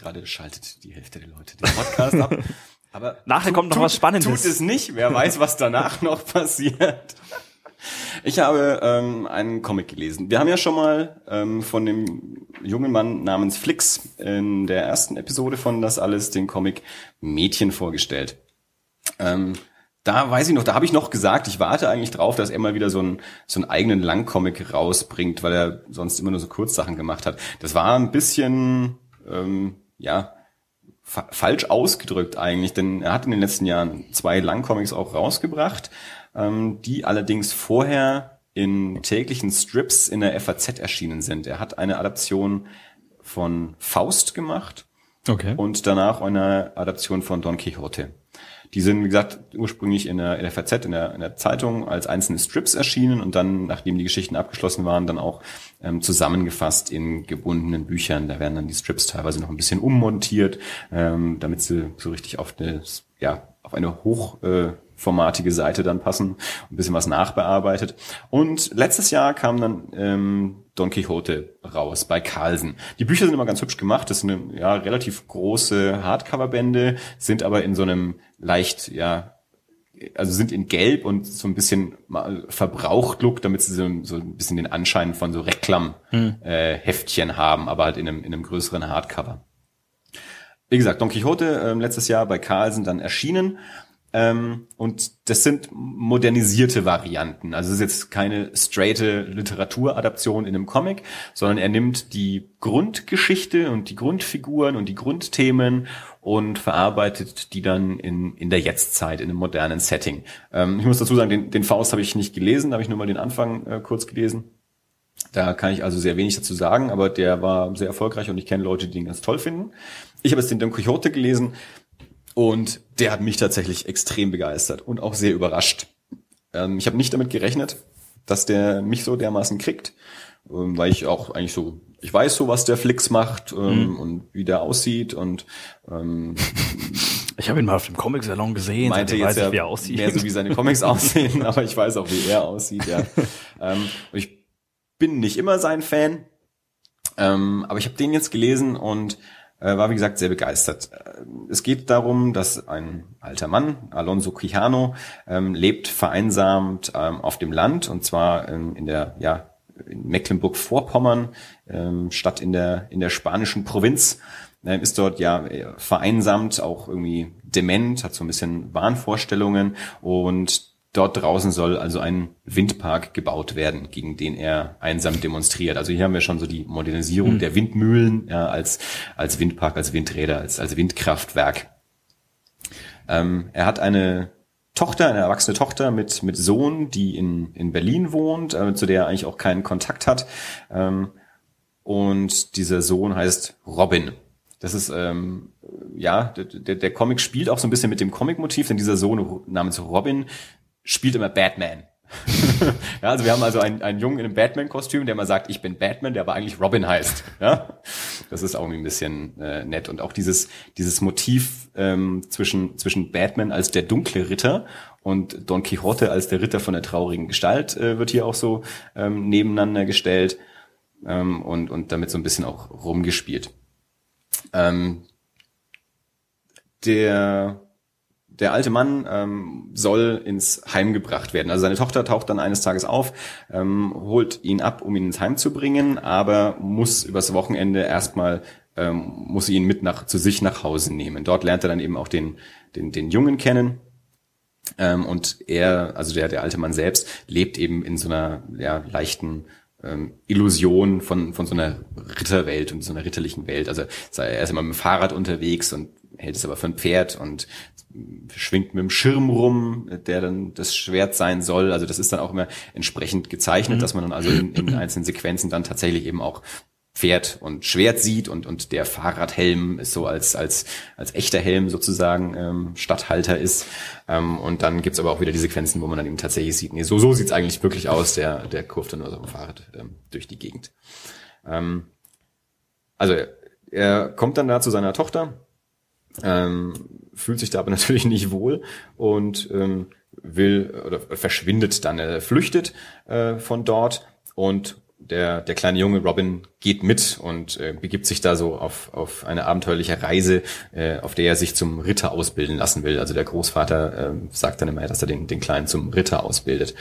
Gerade schaltet die Hälfte der Leute den Podcast ab. Aber nachher kommt noch tut, was Spannendes. Tut es nicht. Wer weiß, was danach noch passiert. Ich habe ähm, einen Comic gelesen. Wir haben ja schon mal ähm, von dem jungen Mann namens Flix in der ersten Episode von Das alles den Comic Mädchen vorgestellt. Ähm, da weiß ich noch, da habe ich noch gesagt, ich warte eigentlich drauf, dass er mal wieder so einen, so einen eigenen Langcomic rausbringt, weil er sonst immer nur so Kurzsachen gemacht hat. Das war ein bisschen ähm, ja, fa falsch ausgedrückt eigentlich, denn er hat in den letzten Jahren zwei Langcomics auch rausgebracht, ähm, die allerdings vorher in täglichen Strips in der FAZ erschienen sind. Er hat eine Adaption von Faust gemacht okay. und danach eine Adaption von Don Quixote. Die sind, wie gesagt, ursprünglich in der, in der FAZ, in der, in der Zeitung als einzelne Strips erschienen und dann, nachdem die Geschichten abgeschlossen waren, dann auch ähm, zusammengefasst in gebundenen Büchern. Da werden dann die Strips teilweise noch ein bisschen ummontiert, ähm, damit sie so richtig auf eine, ja, auf eine hoch äh, formatige Seite dann passen, ein bisschen was nachbearbeitet. Und letztes Jahr kam dann ähm, Don Quixote raus bei Carlsen. Die Bücher sind immer ganz hübsch gemacht. Das sind ja relativ große Hardcover-Bände, sind aber in so einem leicht ja also sind in Gelb und so ein bisschen verbraucht Look, damit sie so, so ein bisschen den Anschein von so Reklam-Heftchen hm. äh, haben, aber halt in einem, in einem größeren Hardcover. Wie gesagt, Don Quixote äh, letztes Jahr bei Carlsen dann erschienen ähm, und das sind modernisierte Varianten. Also es ist jetzt keine straighte Literaturadaption in einem Comic, sondern er nimmt die Grundgeschichte und die Grundfiguren und die Grundthemen und verarbeitet die dann in, in der Jetztzeit, in einem modernen Setting. Ähm, ich muss dazu sagen, den, den Faust habe ich nicht gelesen, da habe ich nur mal den Anfang äh, kurz gelesen. Da kann ich also sehr wenig dazu sagen, aber der war sehr erfolgreich und ich kenne Leute, die ihn ganz toll finden. Ich habe jetzt den Don Quixote gelesen und der hat mich tatsächlich extrem begeistert und auch sehr überrascht. Ähm, ich habe nicht damit gerechnet, dass der mich so dermaßen kriegt, ähm, weil ich auch eigentlich so, ich weiß so, was der Flix macht ähm, mhm. und wie der aussieht und ähm, ich habe ihn mal auf dem Comic-Salon gesehen. Meinte jetzt weiß ja, wie er aussieht. mehr so wie seine Comics aussehen, aber ich weiß auch, wie er aussieht. Ja. ähm, ich bin nicht immer sein Fan, ähm, aber ich habe den jetzt gelesen und war wie gesagt sehr begeistert. Äh, es geht darum, dass ein alter Mann, Alonso Quijano, ähm, lebt vereinsamt ähm, auf dem Land und zwar ähm, in der ja Mecklenburg-Vorpommern statt in der in der spanischen Provinz ist dort ja vereinsamt, auch irgendwie dement, hat so ein bisschen Wahnvorstellungen und Dort draußen soll also ein Windpark gebaut werden, gegen den er einsam demonstriert. Also hier haben wir schon so die Modernisierung mhm. der Windmühlen ja, als, als Windpark, als Windräder, als, als Windkraftwerk. Ähm, er hat eine Tochter, eine erwachsene Tochter mit, mit Sohn, die in, in Berlin wohnt, äh, zu der er eigentlich auch keinen Kontakt hat. Ähm, und dieser Sohn heißt Robin. Das ist, ähm, ja, der, der Comic spielt auch so ein bisschen mit dem Comic-Motiv, denn dieser Sohn namens Robin spielt immer Batman. ja, also wir haben also einen, einen Jungen in einem Batman-Kostüm, der mal sagt, ich bin Batman, der aber eigentlich Robin heißt. Ja, das ist auch irgendwie ein bisschen äh, nett und auch dieses dieses Motiv ähm, zwischen zwischen Batman als der dunkle Ritter und Don Quixote als der Ritter von der traurigen Gestalt äh, wird hier auch so ähm, nebeneinander gestellt ähm, und und damit so ein bisschen auch rumgespielt. Ähm, der der alte Mann ähm, soll ins Heim gebracht werden. Also seine Tochter taucht dann eines Tages auf, ähm, holt ihn ab, um ihn ins Heim zu bringen, aber muss übers Wochenende erstmal ähm, muss sie ihn mit nach zu sich nach Hause nehmen. Dort lernt er dann eben auch den den den Jungen kennen. Ähm, und er, also der der alte Mann selbst, lebt eben in so einer ja, leichten ähm, Illusion von von so einer Ritterwelt und so einer ritterlichen Welt. Also er ist immer mit dem Fahrrad unterwegs und hält es aber für ein Pferd und schwingt mit dem Schirm rum, der dann das Schwert sein soll. Also das ist dann auch immer entsprechend gezeichnet, mhm. dass man dann also in, in einzelnen Sequenzen dann tatsächlich eben auch Pferd und Schwert sieht und und der Fahrradhelm ist so als als als echter Helm sozusagen ähm, Stadthalter ist ähm, und dann gibt's aber auch wieder die Sequenzen, wo man dann eben tatsächlich sieht, nee, so so sieht's eigentlich wirklich aus, der der kurft dann nur so ein Fahrrad ähm, durch die Gegend. Ähm, also er, er kommt dann da zu seiner Tochter ähm, fühlt sich da aber natürlich nicht wohl und ähm, will oder verschwindet dann, er flüchtet äh, von dort und der, der kleine Junge Robin geht mit und äh, begibt sich da so auf, auf eine abenteuerliche Reise, äh, auf der er sich zum Ritter ausbilden lassen will. Also der Großvater äh, sagt dann immer, dass er den, den Kleinen zum Ritter ausbildet.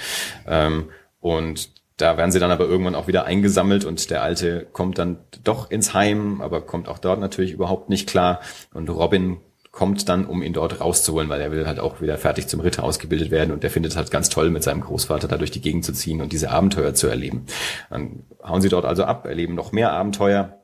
Ähm, und da werden sie dann aber irgendwann auch wieder eingesammelt und der Alte kommt dann doch ins Heim, aber kommt auch dort natürlich überhaupt nicht klar. Und Robin kommt dann, um ihn dort rauszuholen, weil er will halt auch wieder fertig zum Ritter ausgebildet werden und der findet es halt ganz toll, mit seinem Großvater da durch die Gegend zu ziehen und diese Abenteuer zu erleben. Dann hauen sie dort also ab, erleben noch mehr Abenteuer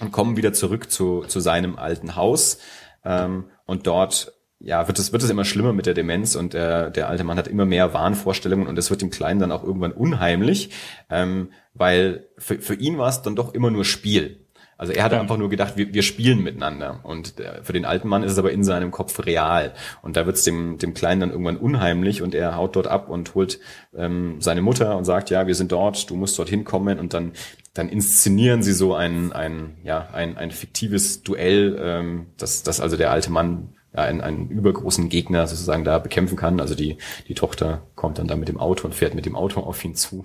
und kommen wieder zurück zu, zu seinem alten Haus. Ähm, und dort ja, wird es, wird es immer schlimmer mit der Demenz und der, der alte Mann hat immer mehr Wahnvorstellungen und es wird dem Kleinen dann auch irgendwann unheimlich, ähm, weil für, für ihn war es dann doch immer nur Spiel. Also er hat ja. einfach nur gedacht, wir, wir spielen miteinander. Und der, für den alten Mann ist es aber in seinem Kopf real. Und da wird es dem, dem Kleinen dann irgendwann unheimlich und er haut dort ab und holt ähm, seine Mutter und sagt, ja, wir sind dort, du musst dorthin kommen und dann dann inszenieren sie so ein, ein, ja, ein, ein fiktives Duell, ähm, dass, dass also der alte Mann einen, einen übergroßen Gegner sozusagen da bekämpfen kann. Also die, die Tochter kommt dann da mit dem Auto und fährt mit dem Auto auf ihn zu.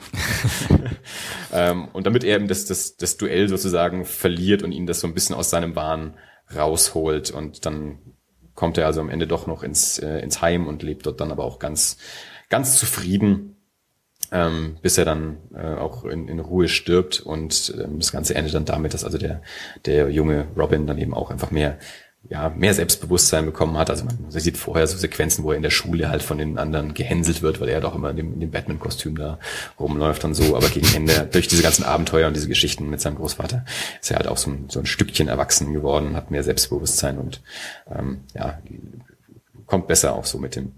ähm, und damit er eben das, das, das Duell sozusagen verliert und ihn das so ein bisschen aus seinem Wahn rausholt und dann kommt er also am Ende doch noch ins, äh, ins Heim und lebt dort dann aber auch ganz, ganz zufrieden, ähm, bis er dann äh, auch in, in Ruhe stirbt und ähm, das Ganze endet dann damit, dass also der, der junge Robin dann eben auch einfach mehr ja, mehr Selbstbewusstsein bekommen hat. Also man sieht vorher so Sequenzen, wo er in der Schule halt von den anderen gehänselt wird, weil er doch immer in dem, dem Batman-Kostüm da rumläuft und so. Aber gegen Ende, durch diese ganzen Abenteuer und diese Geschichten mit seinem Großvater, ist er halt auch so ein, so ein Stückchen erwachsen geworden, hat mehr Selbstbewusstsein und ähm, ja, kommt besser auch so mit dem,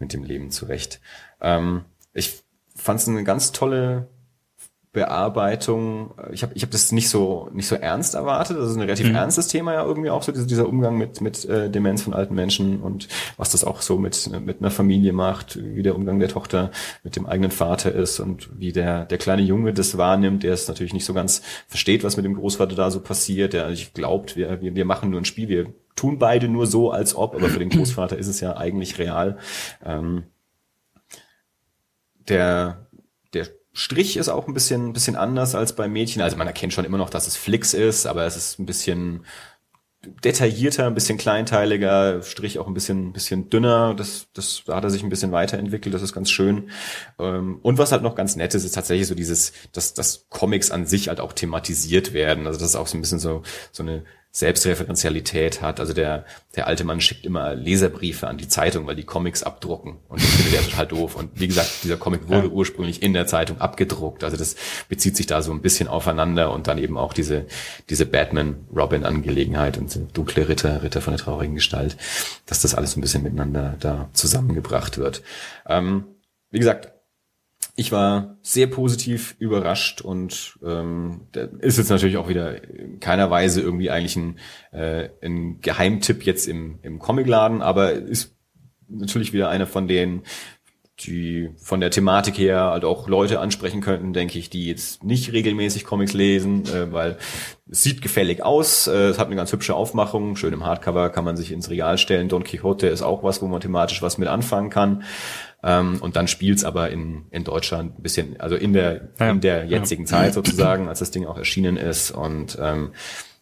mit dem Leben zurecht. Ähm, ich fand es eine ganz tolle Bearbeitung, ich habe ich hab das nicht so nicht so ernst erwartet. Das ist ein relativ mhm. ernstes Thema ja irgendwie auch so dieser, dieser Umgang mit mit äh, Demenz von alten Menschen und was das auch so mit mit einer Familie macht, wie der Umgang der Tochter mit dem eigenen Vater ist und wie der der kleine Junge das wahrnimmt, der es natürlich nicht so ganz versteht, was mit dem Großvater da so passiert, der nicht glaubt, wir wir, wir machen nur ein Spiel, wir tun beide nur so, als ob, aber für den Großvater ist es ja eigentlich real. Ähm, der Strich ist auch ein bisschen, ein bisschen anders als bei Mädchen. Also man erkennt schon immer noch, dass es Flix ist, aber es ist ein bisschen detaillierter, ein bisschen kleinteiliger, Strich auch ein bisschen, bisschen dünner. Das, das, da hat er sich ein bisschen weiterentwickelt. Das ist ganz schön. Ähm, und was halt noch ganz nett ist, ist tatsächlich so dieses, dass, dass Comics an sich halt auch thematisiert werden. Also das ist auch so ein bisschen so, so eine Selbstreferenzialität hat. Also der, der alte Mann schickt immer Leserbriefe an die Zeitung, weil die Comics abdrucken. Und ich finde der total doof. Und wie gesagt, dieser Comic wurde ja. ursprünglich in der Zeitung abgedruckt. Also das bezieht sich da so ein bisschen aufeinander und dann eben auch diese, diese Batman-Robin-Angelegenheit und dunkle Ritter, Ritter von der traurigen Gestalt, dass das alles so ein bisschen miteinander da zusammengebracht wird. Ähm, wie gesagt, ich war sehr positiv überrascht und ähm, ist jetzt natürlich auch wieder in keiner Weise irgendwie eigentlich ein, äh, ein Geheimtipp jetzt im, im Comicladen, aber ist natürlich wieder einer von denen, die von der Thematik her halt auch Leute ansprechen könnten, denke ich, die jetzt nicht regelmäßig Comics lesen, äh, weil es sieht gefällig aus, äh, es hat eine ganz hübsche Aufmachung, schön im Hardcover kann man sich ins Regal stellen. Don Quixote ist auch was, wo man thematisch was mit anfangen kann. Ähm, und dann spielt's aber in, in Deutschland ein bisschen, also in der, ja, in der jetzigen ja. Zeit sozusagen, als das Ding auch erschienen ist und ähm,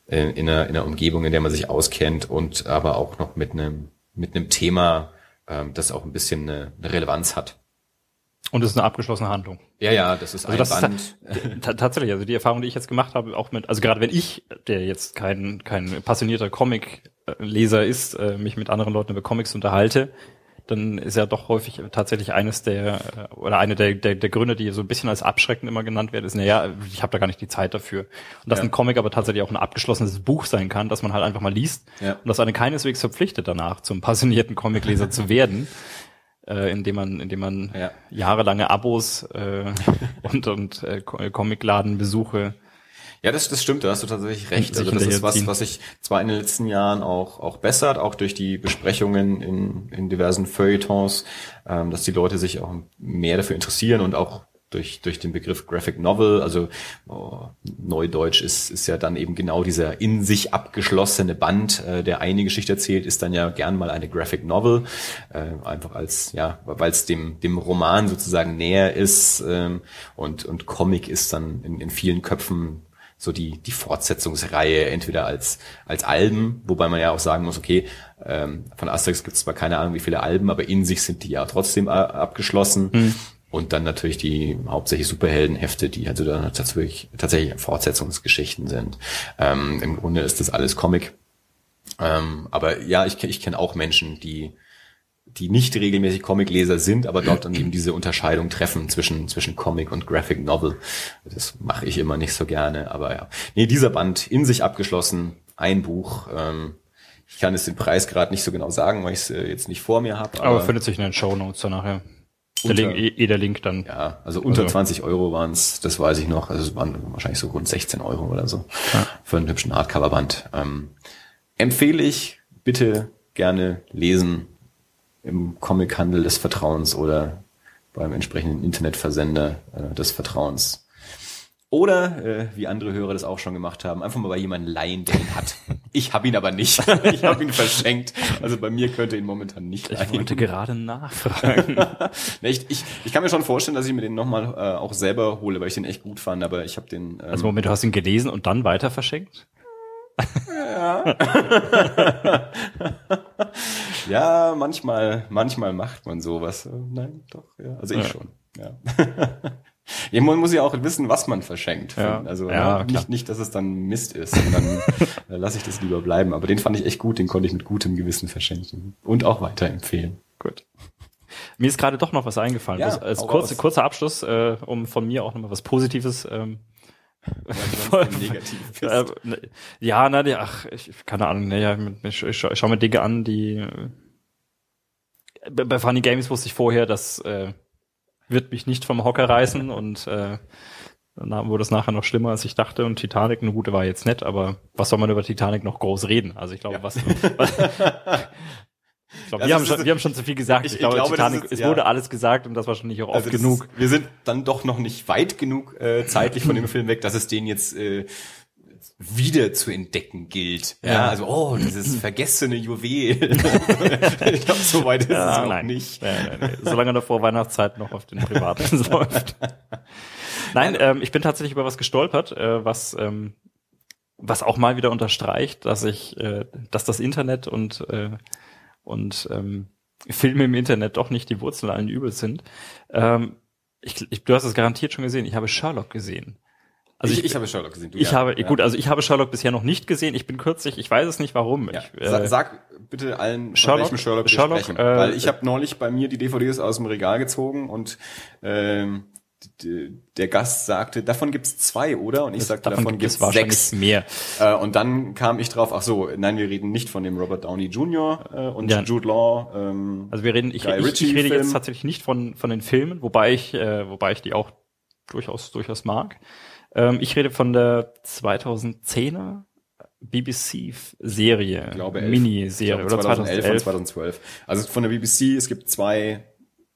in, in, einer, in einer Umgebung, in der man sich auskennt und aber auch noch mit einem, mit einem Thema, ähm, das auch ein bisschen eine, eine Relevanz hat. Und es ist eine abgeschlossene Handlung. Ja, ja, das ist also das Band. Ist, tatsächlich, also die Erfahrung, die ich jetzt gemacht habe, auch mit, also gerade wenn ich, der jetzt kein, kein passionierter Comic-Leser ist, äh, mich mit anderen Leuten über Comics unterhalte, dann ist ja doch häufig tatsächlich eines der äh, oder eine der, der, der Gründe, die so ein bisschen als abschreckend immer genannt werden, ist, naja, ich habe da gar nicht die Zeit dafür. Und dass ja. ein Comic aber tatsächlich auch ein abgeschlossenes Buch sein kann, dass man halt einfach mal liest ja. und dass eine keineswegs verpflichtet danach, zum passionierten Comicleser zu werden. Äh, indem man, indem man ja. jahrelange Abos äh, und, und äh, Comicladenbesuche ja, das, das stimmt, da hast du tatsächlich recht. Also das ist was, was sich zwar in den letzten Jahren auch, auch bessert, auch durch die Besprechungen in, in diversen Feuilletons, ähm, dass die Leute sich auch mehr dafür interessieren und auch durch, durch den Begriff Graphic Novel, also oh, Neudeutsch ist, ist ja dann eben genau dieser in sich abgeschlossene Band, äh, der eine Geschichte erzählt, ist dann ja gern mal eine Graphic Novel, äh, einfach als, ja, weil es dem, dem Roman sozusagen näher ist ähm, und, und Comic ist dann in, in vielen Köpfen so die, die Fortsetzungsreihe entweder als, als Alben, wobei man ja auch sagen muss, okay, ähm, von Asterix gibt es zwar keine Ahnung, wie viele Alben, aber in sich sind die ja trotzdem abgeschlossen. Mhm. Und dann natürlich die hauptsächlich Superheldenhefte, die also dann tatsächlich, tatsächlich Fortsetzungsgeschichten sind. Ähm, Im Grunde ist das alles Comic. Ähm, aber ja, ich, ich kenne auch Menschen, die die nicht regelmäßig Comicleser sind, aber dort dann eben diese Unterscheidung treffen zwischen, zwischen Comic und Graphic Novel. Das mache ich immer nicht so gerne, aber ja. Nee, dieser Band in sich abgeschlossen, ein Buch. Ähm, ich kann jetzt den Preis gerade nicht so genau sagen, weil ich es äh, jetzt nicht vor mir habe. Aber, aber findet sich in den Show Notes dann nachher. Der Link, eh, eh der Link dann. Ja, also unter also. 20 Euro waren es, das weiß ich noch. Also es waren wahrscheinlich so rund 16 Euro oder so ja. für einen hübschen Hardcover-Band. Ähm, empfehle ich, bitte gerne lesen im Comichandel des Vertrauens oder beim entsprechenden Internetversender äh, des Vertrauens. Oder, äh, wie andere Hörer das auch schon gemacht haben, einfach mal bei jemandem leihen, der ihn hat. Ich habe ihn aber nicht. ich habe ihn verschenkt. Also bei mir könnte ihn momentan nicht leihen. Ich wollte gerade nachfragen. ich, ich, ich kann mir schon vorstellen, dass ich mir den nochmal äh, auch selber hole, weil ich den echt gut fand, aber ich habe den... Ähm, also Moment, du hast ihn gelesen und dann weiter verschenkt? Ja. ja, manchmal, manchmal macht man sowas. Nein, doch, ja. Also ich ja. schon, ja. Man muss ja auch wissen, was man verschenkt. Ja. Also ja, nicht, nicht, dass es dann Mist ist. Und dann lasse ich das lieber bleiben. Aber den fand ich echt gut, den konnte ich mit gutem Gewissen verschenken. Und auch weiterempfehlen. Gut. Mir ist gerade doch noch was eingefallen. Ja, als kurze, kurzer Abschluss, äh, um von mir auch nochmal was Positives ähm, negativ äh, ne, ja, na, die, ach, ich, keine Ahnung, ne, ja, ich, ich, ich schaue mir Dinge an, die äh, bei Funny Games wusste ich vorher, das äh, wird mich nicht vom Hocker reißen und äh, dann wurde es nachher noch schlimmer, als ich dachte. Und Titanic, eine gute war jetzt nett, aber was soll man über Titanic noch groß reden? Also ich glaube, ja. was, was Ich glaube, wir, haben schon, wir haben schon zu viel gesagt. Ich, ich glaube, glaube Titanic, ist, es ja. wurde alles gesagt und das war schon nicht auch oft also genug. Ist, wir sind dann doch noch nicht weit genug äh, zeitlich von dem Film weg, dass es den jetzt äh, wieder zu entdecken gilt. Ja, ja also oh, dieses vergessene Juwel. ich glaube, so weit ist ja, es noch nein. nicht. Nein, nein, nein. Solange er vor Weihnachtszeit noch auf den Privaten läuft. Nein, ähm, ich bin tatsächlich über was gestolpert, äh, was ähm, was auch mal wieder unterstreicht, dass ich, äh, dass das Internet und äh, und ähm, Filme im Internet doch nicht die Wurzel allen Übels sind. Ähm, ich, ich, du hast es garantiert schon gesehen. Ich habe Sherlock gesehen. Also ich, ich, ich habe Sherlock gesehen. Du, ich ja, habe ja. gut, also ich habe Sherlock bisher noch nicht gesehen. Ich bin kürzlich, ich weiß es nicht warum. Ja. Ich, äh, sag, bitte allen, Sherlock, welchem Sherlock, Sherlock wir sprechen, äh, weil ich habe neulich bei mir die DVDs aus dem Regal gezogen und ähm, der Gast sagte, davon gibt's zwei, oder? Und ich sagte, davon, davon gibt's sechs. mehr. Äh, und dann kam ich drauf, ach so, nein, wir reden nicht von dem Robert Downey Jr. Äh, und ja. Jude Law. Ähm, also wir reden, ich, ich, ich rede jetzt tatsächlich nicht von von den Filmen, wobei ich, äh, wobei ich die auch durchaus durchaus mag. Ähm, ich rede von der 2010er BBC-Serie, Miniserie oder 2011 und 2012. Also von der BBC, es gibt zwei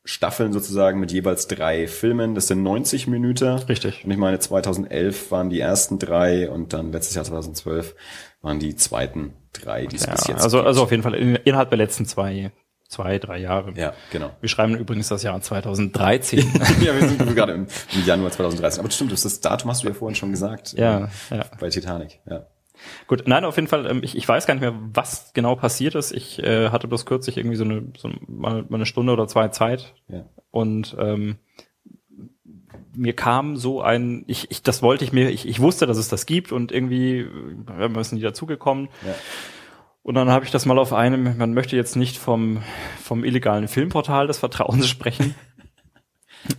Staffeln sozusagen mit jeweils drei Filmen. Das sind 90 Minuten. Richtig. Und ich meine, 2011 waren die ersten drei und dann letztes Jahr 2012 waren die zweiten drei, die es ja, bis jetzt Also, gibt. also auf jeden Fall innerhalb der letzten zwei, zwei, drei Jahre. Ja, genau. Wir schreiben übrigens das Jahr 2013. ja, wir sind gerade im, im Januar 2013. Aber stimmt, das Datum hast du ja vorhin schon gesagt. Ja, äh, ja. Bei Titanic, ja. Gut, nein, auf jeden Fall, ähm, ich, ich weiß gar nicht mehr, was genau passiert ist. Ich äh, hatte bloß kürzlich irgendwie so eine, so mal, mal eine Stunde oder zwei Zeit. Ja. Und ähm, mir kam so ein, ich, ich das wollte ich mir, ich, ich wusste, dass es das gibt und irgendwie äh, wir sind die dazugekommen. Ja. Und dann habe ich das mal auf einem, man möchte jetzt nicht vom, vom illegalen Filmportal des Vertrauens sprechen.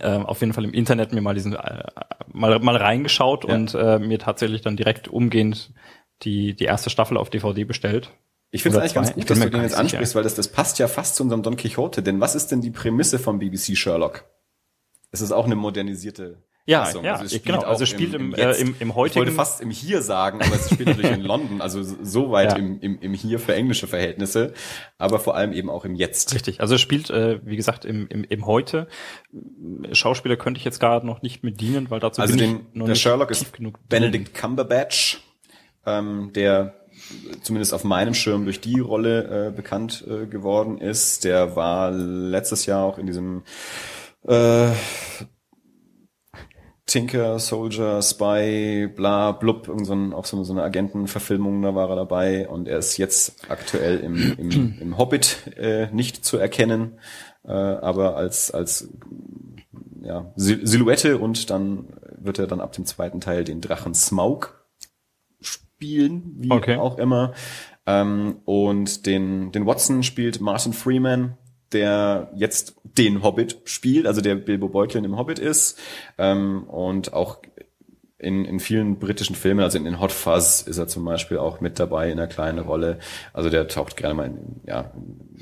ähm, auf jeden Fall im Internet mir mal diesen äh, mal, mal reingeschaut ja. und äh, mir tatsächlich dann direkt umgehend die, die erste Staffel auf DVD bestellt. Ich finde es eigentlich ganz gut, dass du den jetzt ansprichst, weil das, das passt ja fast zu unserem Don Quixote. Denn was ist denn die Prämisse vom BBC Sherlock? Es ist auch eine modernisierte ja, Fassung. ja, also genau. Also es spielt im, im, äh, im, im heutigen. Ich wollte fast im Hier sagen, aber es spielt natürlich in London, also so weit ja. im, im, im Hier für englische Verhältnisse, aber vor allem eben auch im Jetzt. Richtig. Also es spielt, äh, wie gesagt, im, im, im Heute. Schauspieler könnte ich jetzt gerade noch nicht mit dienen, weil dazu also bin den, ich noch der nicht Sherlock ist genug Benedict Cumberbatch, ähm, der zumindest auf meinem Schirm durch die Rolle äh, bekannt äh, geworden ist. Der war letztes Jahr auch in diesem äh, Tinker, Soldier, Spy, bla, blub, irgend so ein, auch so, so eine Agentenverfilmung, da war er dabei und er ist jetzt aktuell im, im, im Hobbit äh, nicht zu erkennen, äh, aber als, als ja, Silhouette und dann wird er dann ab dem zweiten Teil den Drachen Smaug spielen, wie okay. auch immer. Ähm, und den, den Watson spielt Martin Freeman, der jetzt den Hobbit spielt, also der Bilbo Beutlin im Hobbit ist ähm, und auch in, in vielen britischen Filmen, also in, in Hot Fuzz ist er zum Beispiel auch mit dabei in einer kleinen Rolle. Also der taucht gerne mal in, ja,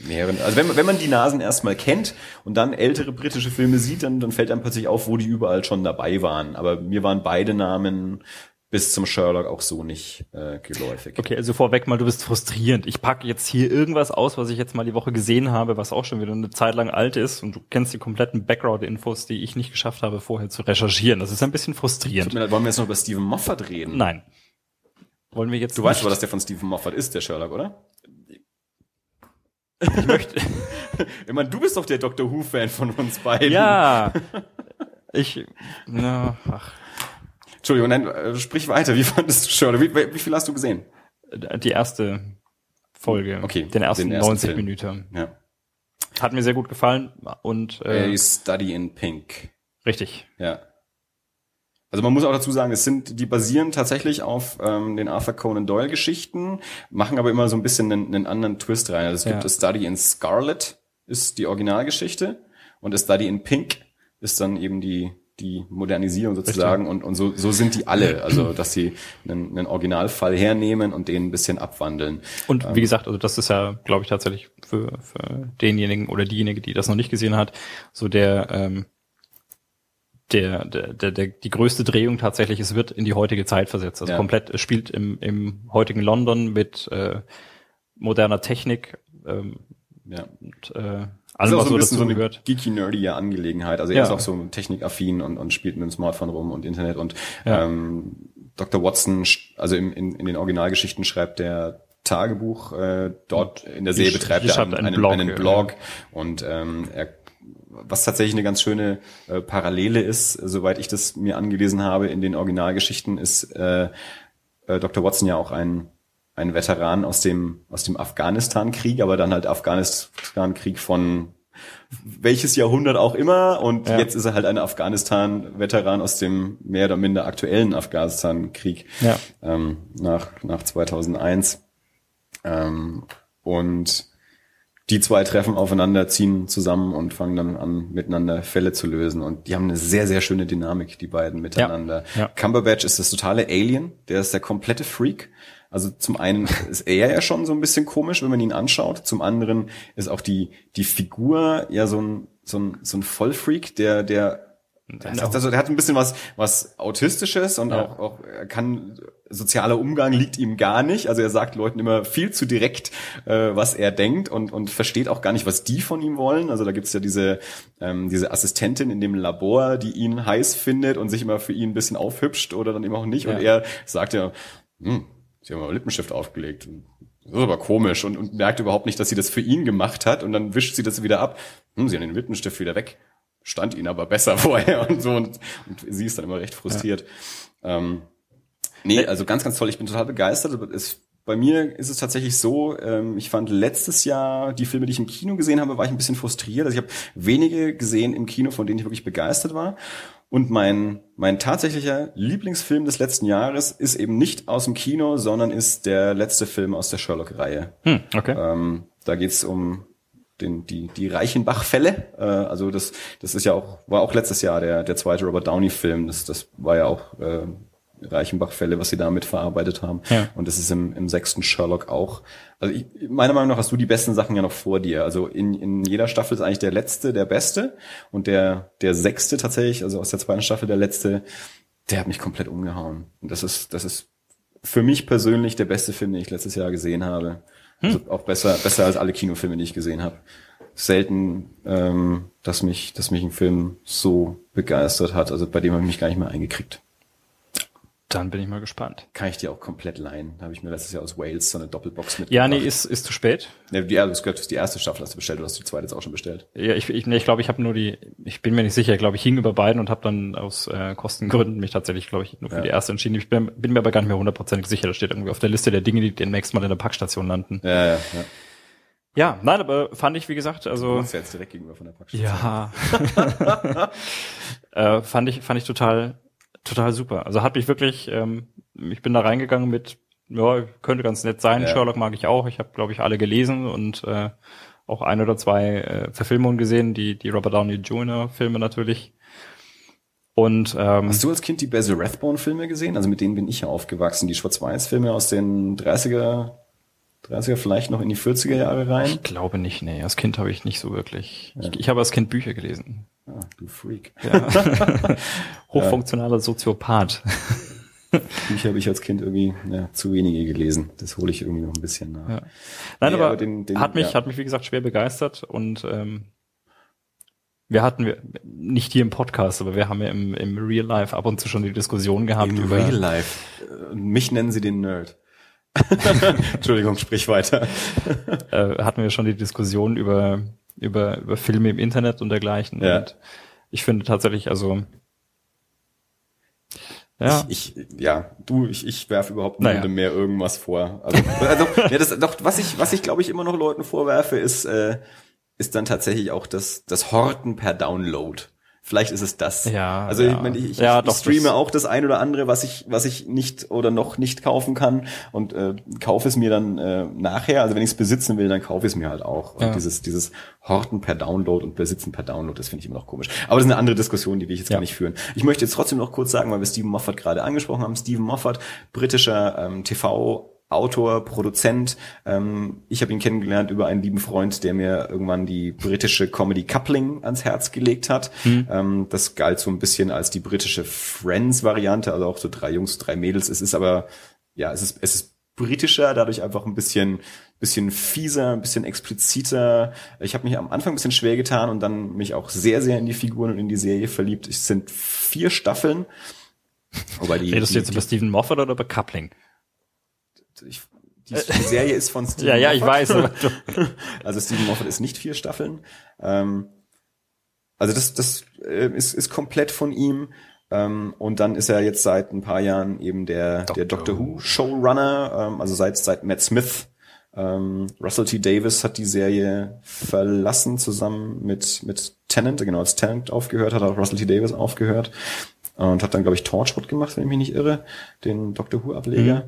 mehreren. Also wenn, wenn man die Nasen erstmal kennt und dann ältere britische Filme sieht, dann, dann fällt einem plötzlich auf, wo die überall schon dabei waren. Aber mir waren beide Namen bis zum Sherlock auch so nicht äh, geläufig. Okay, also vorweg mal, du bist frustrierend. Ich packe jetzt hier irgendwas aus, was ich jetzt mal die Woche gesehen habe, was auch schon wieder eine Zeit lang alt ist und du kennst die kompletten Background-Infos, die ich nicht geschafft habe, vorher zu recherchieren. Das ist ein bisschen frustrierend. Tut mir wollen wir jetzt noch über Stephen Moffat reden? Nein. Wollen wir jetzt Du weißt aber, dass der von Stephen Moffat ist, der Sherlock, oder? Ich möchte... ich meine, du bist doch der Doctor Who-Fan von uns beiden. Ja. Ich... Na, ach... Entschuldigung, nein, äh, sprich weiter. Wie fandest du Sherlock? Wie, wie viel hast du gesehen? Die erste Folge. Okay. Den ersten, den ersten 90 Film. Minuten. Ja. Hat mir sehr gut gefallen und äh, A Study in Pink. Richtig. Ja. Also man muss auch dazu sagen, es sind, die basieren tatsächlich auf ähm, den Arthur Conan Doyle Geschichten, machen aber immer so ein bisschen einen, einen anderen Twist rein. Also es ja. gibt A Study in Scarlet, ist die Originalgeschichte, und A Study in Pink ist dann eben die die Modernisierung sozusagen und, und so, so sind die alle, also dass sie einen, einen Originalfall hernehmen und den ein bisschen abwandeln. Und wie ähm, gesagt, also das ist ja, glaube ich, tatsächlich für, für denjenigen oder diejenige, die das noch nicht gesehen hat, so der ähm, der, der, der, der die größte Drehung tatsächlich, es wird in die heutige Zeit versetzt. Also ja. komplett, es spielt im, im heutigen London mit äh, moderner Technik, ähm, ja. Und, äh, allem, ist auch so ein bisschen so eine gehört. geeky nerdy Angelegenheit. Also er ja. ist auch so technikaffin und, und spielt mit dem Smartphone rum und Internet und ja. ähm, Dr. Watson, also im, in, in den Originalgeschichten schreibt der Tagebuch, äh, dort in der Serie betreibt er einen, einen, Blog, einen Blog ja. und ähm, er was tatsächlich eine ganz schöne äh, Parallele ist, soweit ich das mir angelesen habe in den Originalgeschichten, ist äh, äh, Dr. Watson ja auch ein ein Veteran aus dem, aus dem Afghanistan-Krieg, aber dann halt Afghanistan-Krieg von welches Jahrhundert auch immer. Und ja. jetzt ist er halt ein Afghanistan-Veteran aus dem mehr oder minder aktuellen Afghanistan-Krieg ja. ähm, nach, nach 2001. Ähm, und die zwei treffen aufeinander, ziehen zusammen und fangen dann an, miteinander Fälle zu lösen. Und die haben eine sehr, sehr schöne Dynamik, die beiden miteinander. Ja. Ja. Cumberbatch ist das totale Alien, der ist der komplette Freak. Also zum einen ist er ja schon so ein bisschen komisch, wenn man ihn anschaut. Zum anderen ist auch die, die Figur ja so ein, so ein, so ein Vollfreak, der, der also der hat ein bisschen was was autistisches und ja. auch auch er kann sozialer Umgang liegt ihm gar nicht. Also er sagt Leuten immer viel zu direkt, äh, was er denkt und und versteht auch gar nicht, was die von ihm wollen. Also da gibt's ja diese ähm, diese Assistentin in dem Labor, die ihn heiß findet und sich immer für ihn ein bisschen aufhübscht oder dann eben auch nicht. Ja. Und er sagt ja, hm, sie haben mal Lippenstift aufgelegt. Das ist aber komisch und, und merkt überhaupt nicht, dass sie das für ihn gemacht hat und dann wischt sie das wieder ab. Hm, sie haben den Lippenstift wieder weg. Stand ihnen aber besser vorher und so und, und sie ist dann immer recht frustriert. Ja. Ähm, nee, also ganz, ganz toll. Ich bin total begeistert. Es, bei mir ist es tatsächlich so, ähm, ich fand letztes Jahr die Filme, die ich im Kino gesehen habe, war ich ein bisschen frustriert. Also ich habe wenige gesehen im Kino, von denen ich wirklich begeistert war. Und mein, mein tatsächlicher Lieblingsfilm des letzten Jahres ist eben nicht aus dem Kino, sondern ist der letzte Film aus der Sherlock-Reihe. Hm, okay. Ähm, da geht's um den, die, die Reichenbach-Fälle. Äh, also das, das ist ja auch, war auch letztes Jahr der, der zweite Robert Downey-Film. Das, das war ja auch äh, Reichenbach-Fälle, was sie damit verarbeitet haben. Ja. Und das ist im, im sechsten Sherlock auch. Also ich, meiner Meinung nach hast du die besten Sachen ja noch vor dir. Also in, in jeder Staffel ist eigentlich der letzte der beste und der, der sechste tatsächlich, also aus der zweiten Staffel der letzte, der hat mich komplett umgehauen. Und das ist, das ist für mich persönlich der beste Film, den ich letztes Jahr gesehen habe. Also auch besser, besser als alle Kinofilme, die ich gesehen habe. Selten, ähm, dass mich, dass mich ein Film so begeistert hat. Also bei dem habe ich mich gar nicht mehr eingekriegt. Dann bin ich mal gespannt. Kann ich dir auch komplett leihen. Da habe ich mir letztes Jahr aus Wales so eine Doppelbox mit. Ja, nee, ist, ist zu spät. Ja, die, also, das ist die erste Staffel hast du bestellt, oder hast du die zweite jetzt auch schon bestellt? Ja, ich ich, nee, ich, glaube, ich habe nur die, ich bin mir nicht sicher, ich glaube, ich hing über beiden und habe dann aus äh, Kostengründen mich tatsächlich, glaube ich, nur für Ja. die erste entschieden. Ich bin, bin mir aber gar nicht mehr hundertprozentig sicher. Das steht irgendwie auf der Liste der Dinge, die demnächst mal in der Packstation landen. Ja, ja, ja. Ja, nein, aber fand ich, wie gesagt, Du also wohnst ja jetzt direkt gegenüber von der Packstation. ja, äh, fand ich fand ich total total super. Also hat mich wirklich, ähm, ich bin da reingegangen mit, ja, könnte ganz nett sein. Ja. Sherlock mag ich auch. Ich habe, glaube ich, alle gelesen und äh, auch ein oder zwei äh, Verfilmungen gesehen, die die Robert Downey Jr. Filme natürlich. Und ähm, Hast du als Kind die Basil Rathbone-Filme gesehen? Also mit denen bin ich ja aufgewachsen. Die Schwarz-Weiß-Filme aus den 30er, 30er, vielleicht noch in die 40er Jahre rein. ich glaube nicht, nee. Als Kind habe ich nicht so wirklich. Ich, ich habe als Kind Bücher gelesen. Ah, du Freak. Ja. Hochfunktionaler Soziopath. Bücher habe ich als Kind irgendwie ja, zu wenige gelesen. Das hole ich irgendwie noch ein bisschen nach. Ja. Nein, Nee, aber, den- den- hat mich, ja. hat mich wie gesagt schwer begeistert und ähm, wir hatten wir nicht hier im Podcast, aber wir haben ja im, im Real Life ab und zu schon die Diskussion gehabt Im über Real Life. Äh, Mich nennen sie den Nerd. Entschuldigung, sprich weiter. äh, hatten wir schon die Diskussion über über über Filme im Internet und dergleichen. Ja. Und ich finde tatsächlich, also ja, Ich, ich, ja, du, ich, ich werfe überhaupt Naja. niemandem mehr irgendwas vor. Also, also ja, das, doch, was ich, was ich glaube ich immer noch Leuten vorwerfe, ist, äh, ist dann tatsächlich auch das, das Horten per Download. Vielleicht ist es das. Ja, Also ja. ich, meine, ich, ich, Ja, ich doch, streame das- auch das ein oder andere, was ich, was ich nicht oder noch nicht kaufen kann und äh, kaufe es mir dann äh, nachher. Also wenn ich es besitzen will, dann kaufe ich es mir halt auch. Und Ja. dieses, dieses Horten per Download und Besitzen per Download, das finde ich immer noch komisch. Aber das ist eine andere Diskussion, die will ich jetzt Ja. gar nicht führen. Ich möchte jetzt trotzdem noch kurz sagen, weil wir Stephen Moffat gerade angesprochen haben. Stephen Moffat, britischer ähm, TV Autor, Produzent. Ähm, ich habe ihn kennengelernt über einen lieben Freund, der mir irgendwann die britische Comedy Coupling ans Herz gelegt hat. Ähm, das galt so ein bisschen als die britische Friends-Variante, also auch so drei Jungs, drei Mädels. Es ist aber, ja, es ist, es ist britischer, dadurch einfach ein bisschen, bisschen fieser, ein bisschen expliziter. Ich habe mich am Anfang ein bisschen schwer getan und dann mich auch sehr, sehr in die Figuren und in die Serie verliebt. Es sind vier Staffeln. Wobei die, redest die, du jetzt über Stephen Moffat oder über Coupling? Ich, die, die Serie ist von Stephen Ja, ja, ich weiß. Aber du, Also Stephen Moffat ist nicht vier Staffeln. Ähm, also das, das äh, ist, ist komplett von ihm. Ähm, und dann ist er jetzt seit ein paar Jahren eben der der Doctor Doctor Who Showrunner. Ähm, also seit seit Matt Smith. Ähm, Russell T. Davis hat die Serie verlassen zusammen mit mit Tennant. Genau, als Tennant aufgehört hat, hat auch Russell T. Davis aufgehört und hat dann glaube ich Torchwood gemacht, wenn ich mich nicht irre, den Doctor Who Ableger.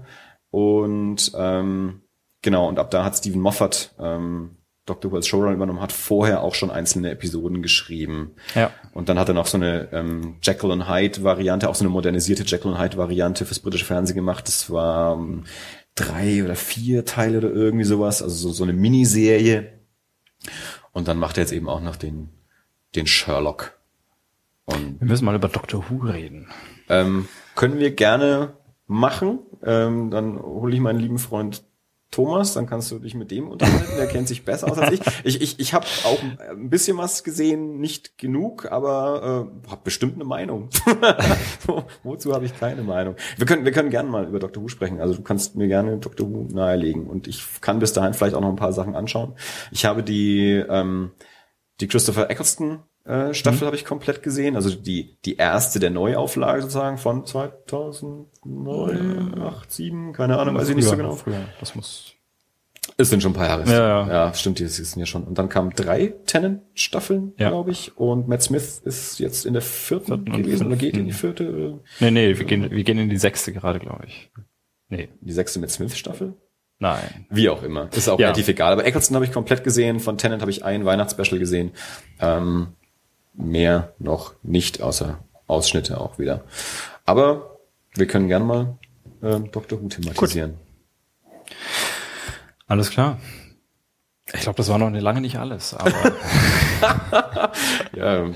Und ähm, genau, und ab da hat Stephen Moffat ähm, Doctor Who als Showrunner übernommen, hat vorher auch schon einzelne Episoden geschrieben. ja. Und dann hat er noch so eine ähm, Jekyll und Hyde Variante, auch so eine modernisierte Jekyll und Hyde Variante fürs britische Fernsehen gemacht. Das war ähm, drei oder vier Teile oder irgendwie sowas, also so, so eine Miniserie. Und dann macht er jetzt eben auch noch den, den Sherlock. Und Wir müssen mal über Doctor Who reden. ähm, können wir gerne machen. Ähm, dann hole ich meinen lieben Freund Thomas, dann kannst du dich mit dem unterhalten, der kennt sich besser aus als ich. Ich, ich, ich habe auch ein bisschen was gesehen, nicht genug, aber äh, habe bestimmt eine Meinung. Wo- Wozu habe ich keine Meinung? Wir können, wir können gerne mal über Dr. Who sprechen. Also du kannst mir gerne Dr. Who nahelegen und ich kann bis dahin vielleicht auch noch ein paar Sachen anschauen. Ich habe die, ähm, die Christopher Eccleston äh, Staffel habe ich komplett gesehen, also die die erste der Neuauflage sozusagen von 2009, 8, 7, keine Ahnung, weiß ich nicht so genau. Früher. Das muss. Es sind schon ein paar Jahre. Ja, ja. ja stimmt, die sind ja schon. Und dann kamen drei Tennant-Staffeln, Ja. glaube ich. Und Matt Smith ist jetzt in der vierten, Vierten gewesen oder geht in die vierte, oder Nee, nee, wir gehen, wir gehen in die sechste gerade, glaube ich. Nee, die sechste Matt Smith-Staffel. nein. Wie auch immer. Ist auch Ja. relativ egal. Aber Eccleston habe ich komplett gesehen. Von Tennant habe ich ein Weihnachtsspecial gesehen. Ähm, mehr noch nicht, außer Ausschnitte auch wieder. Aber wir können gern mal äh, Dr. Who thematisieren. Alles klar. Ich glaube, das war noch lange nicht alles, aber Ja, wir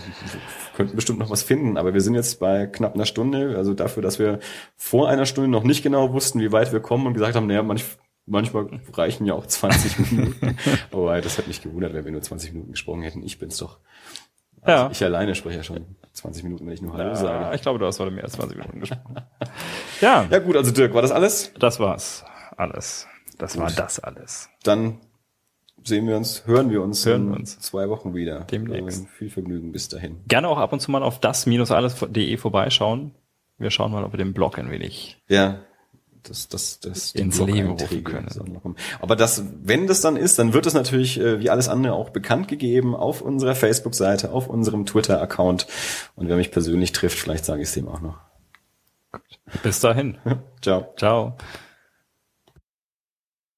könnten bestimmt noch was finden, aber wir sind jetzt bei knapp einer Stunde. Also dafür, dass wir vor einer Stunde noch nicht genau wussten, wie weit wir kommen und gesagt haben, naja, manch, manchmal reichen ja auch 20 Minuten. Aber das hat mich gewundert, wenn wir nur 20 Minuten gesprochen hätten. Ich bin's doch. Ja. Also ich alleine spreche ja schon 20 Minuten, wenn ich nur Hallo Ja, sage. ich glaube, du hast heute mehr als 20 Minuten gesprochen. ja, Ja gut, also Dirk, war das alles? das war's. Alles. Das war das alles. Dann sehen wir uns, hören wir uns Hören in wir uns. zwei Wochen wieder. Demnächst. Ähm, viel Vergnügen bis dahin. Gerne auch ab und zu mal auf das-alles.de vorbeischauen. Wir schauen mal, ob wir den Blog ein wenig Ja, das, das, das Ins Leben rufen können. Aber das, wenn das dann ist, dann wird es natürlich äh, wie alles andere auch bekannt gegeben auf unserer Facebook-Seite, auf unserem Twitter-Account. Und wer mich persönlich trifft, vielleicht sage ich es dem auch noch. bis dahin. Ciao. Ciao.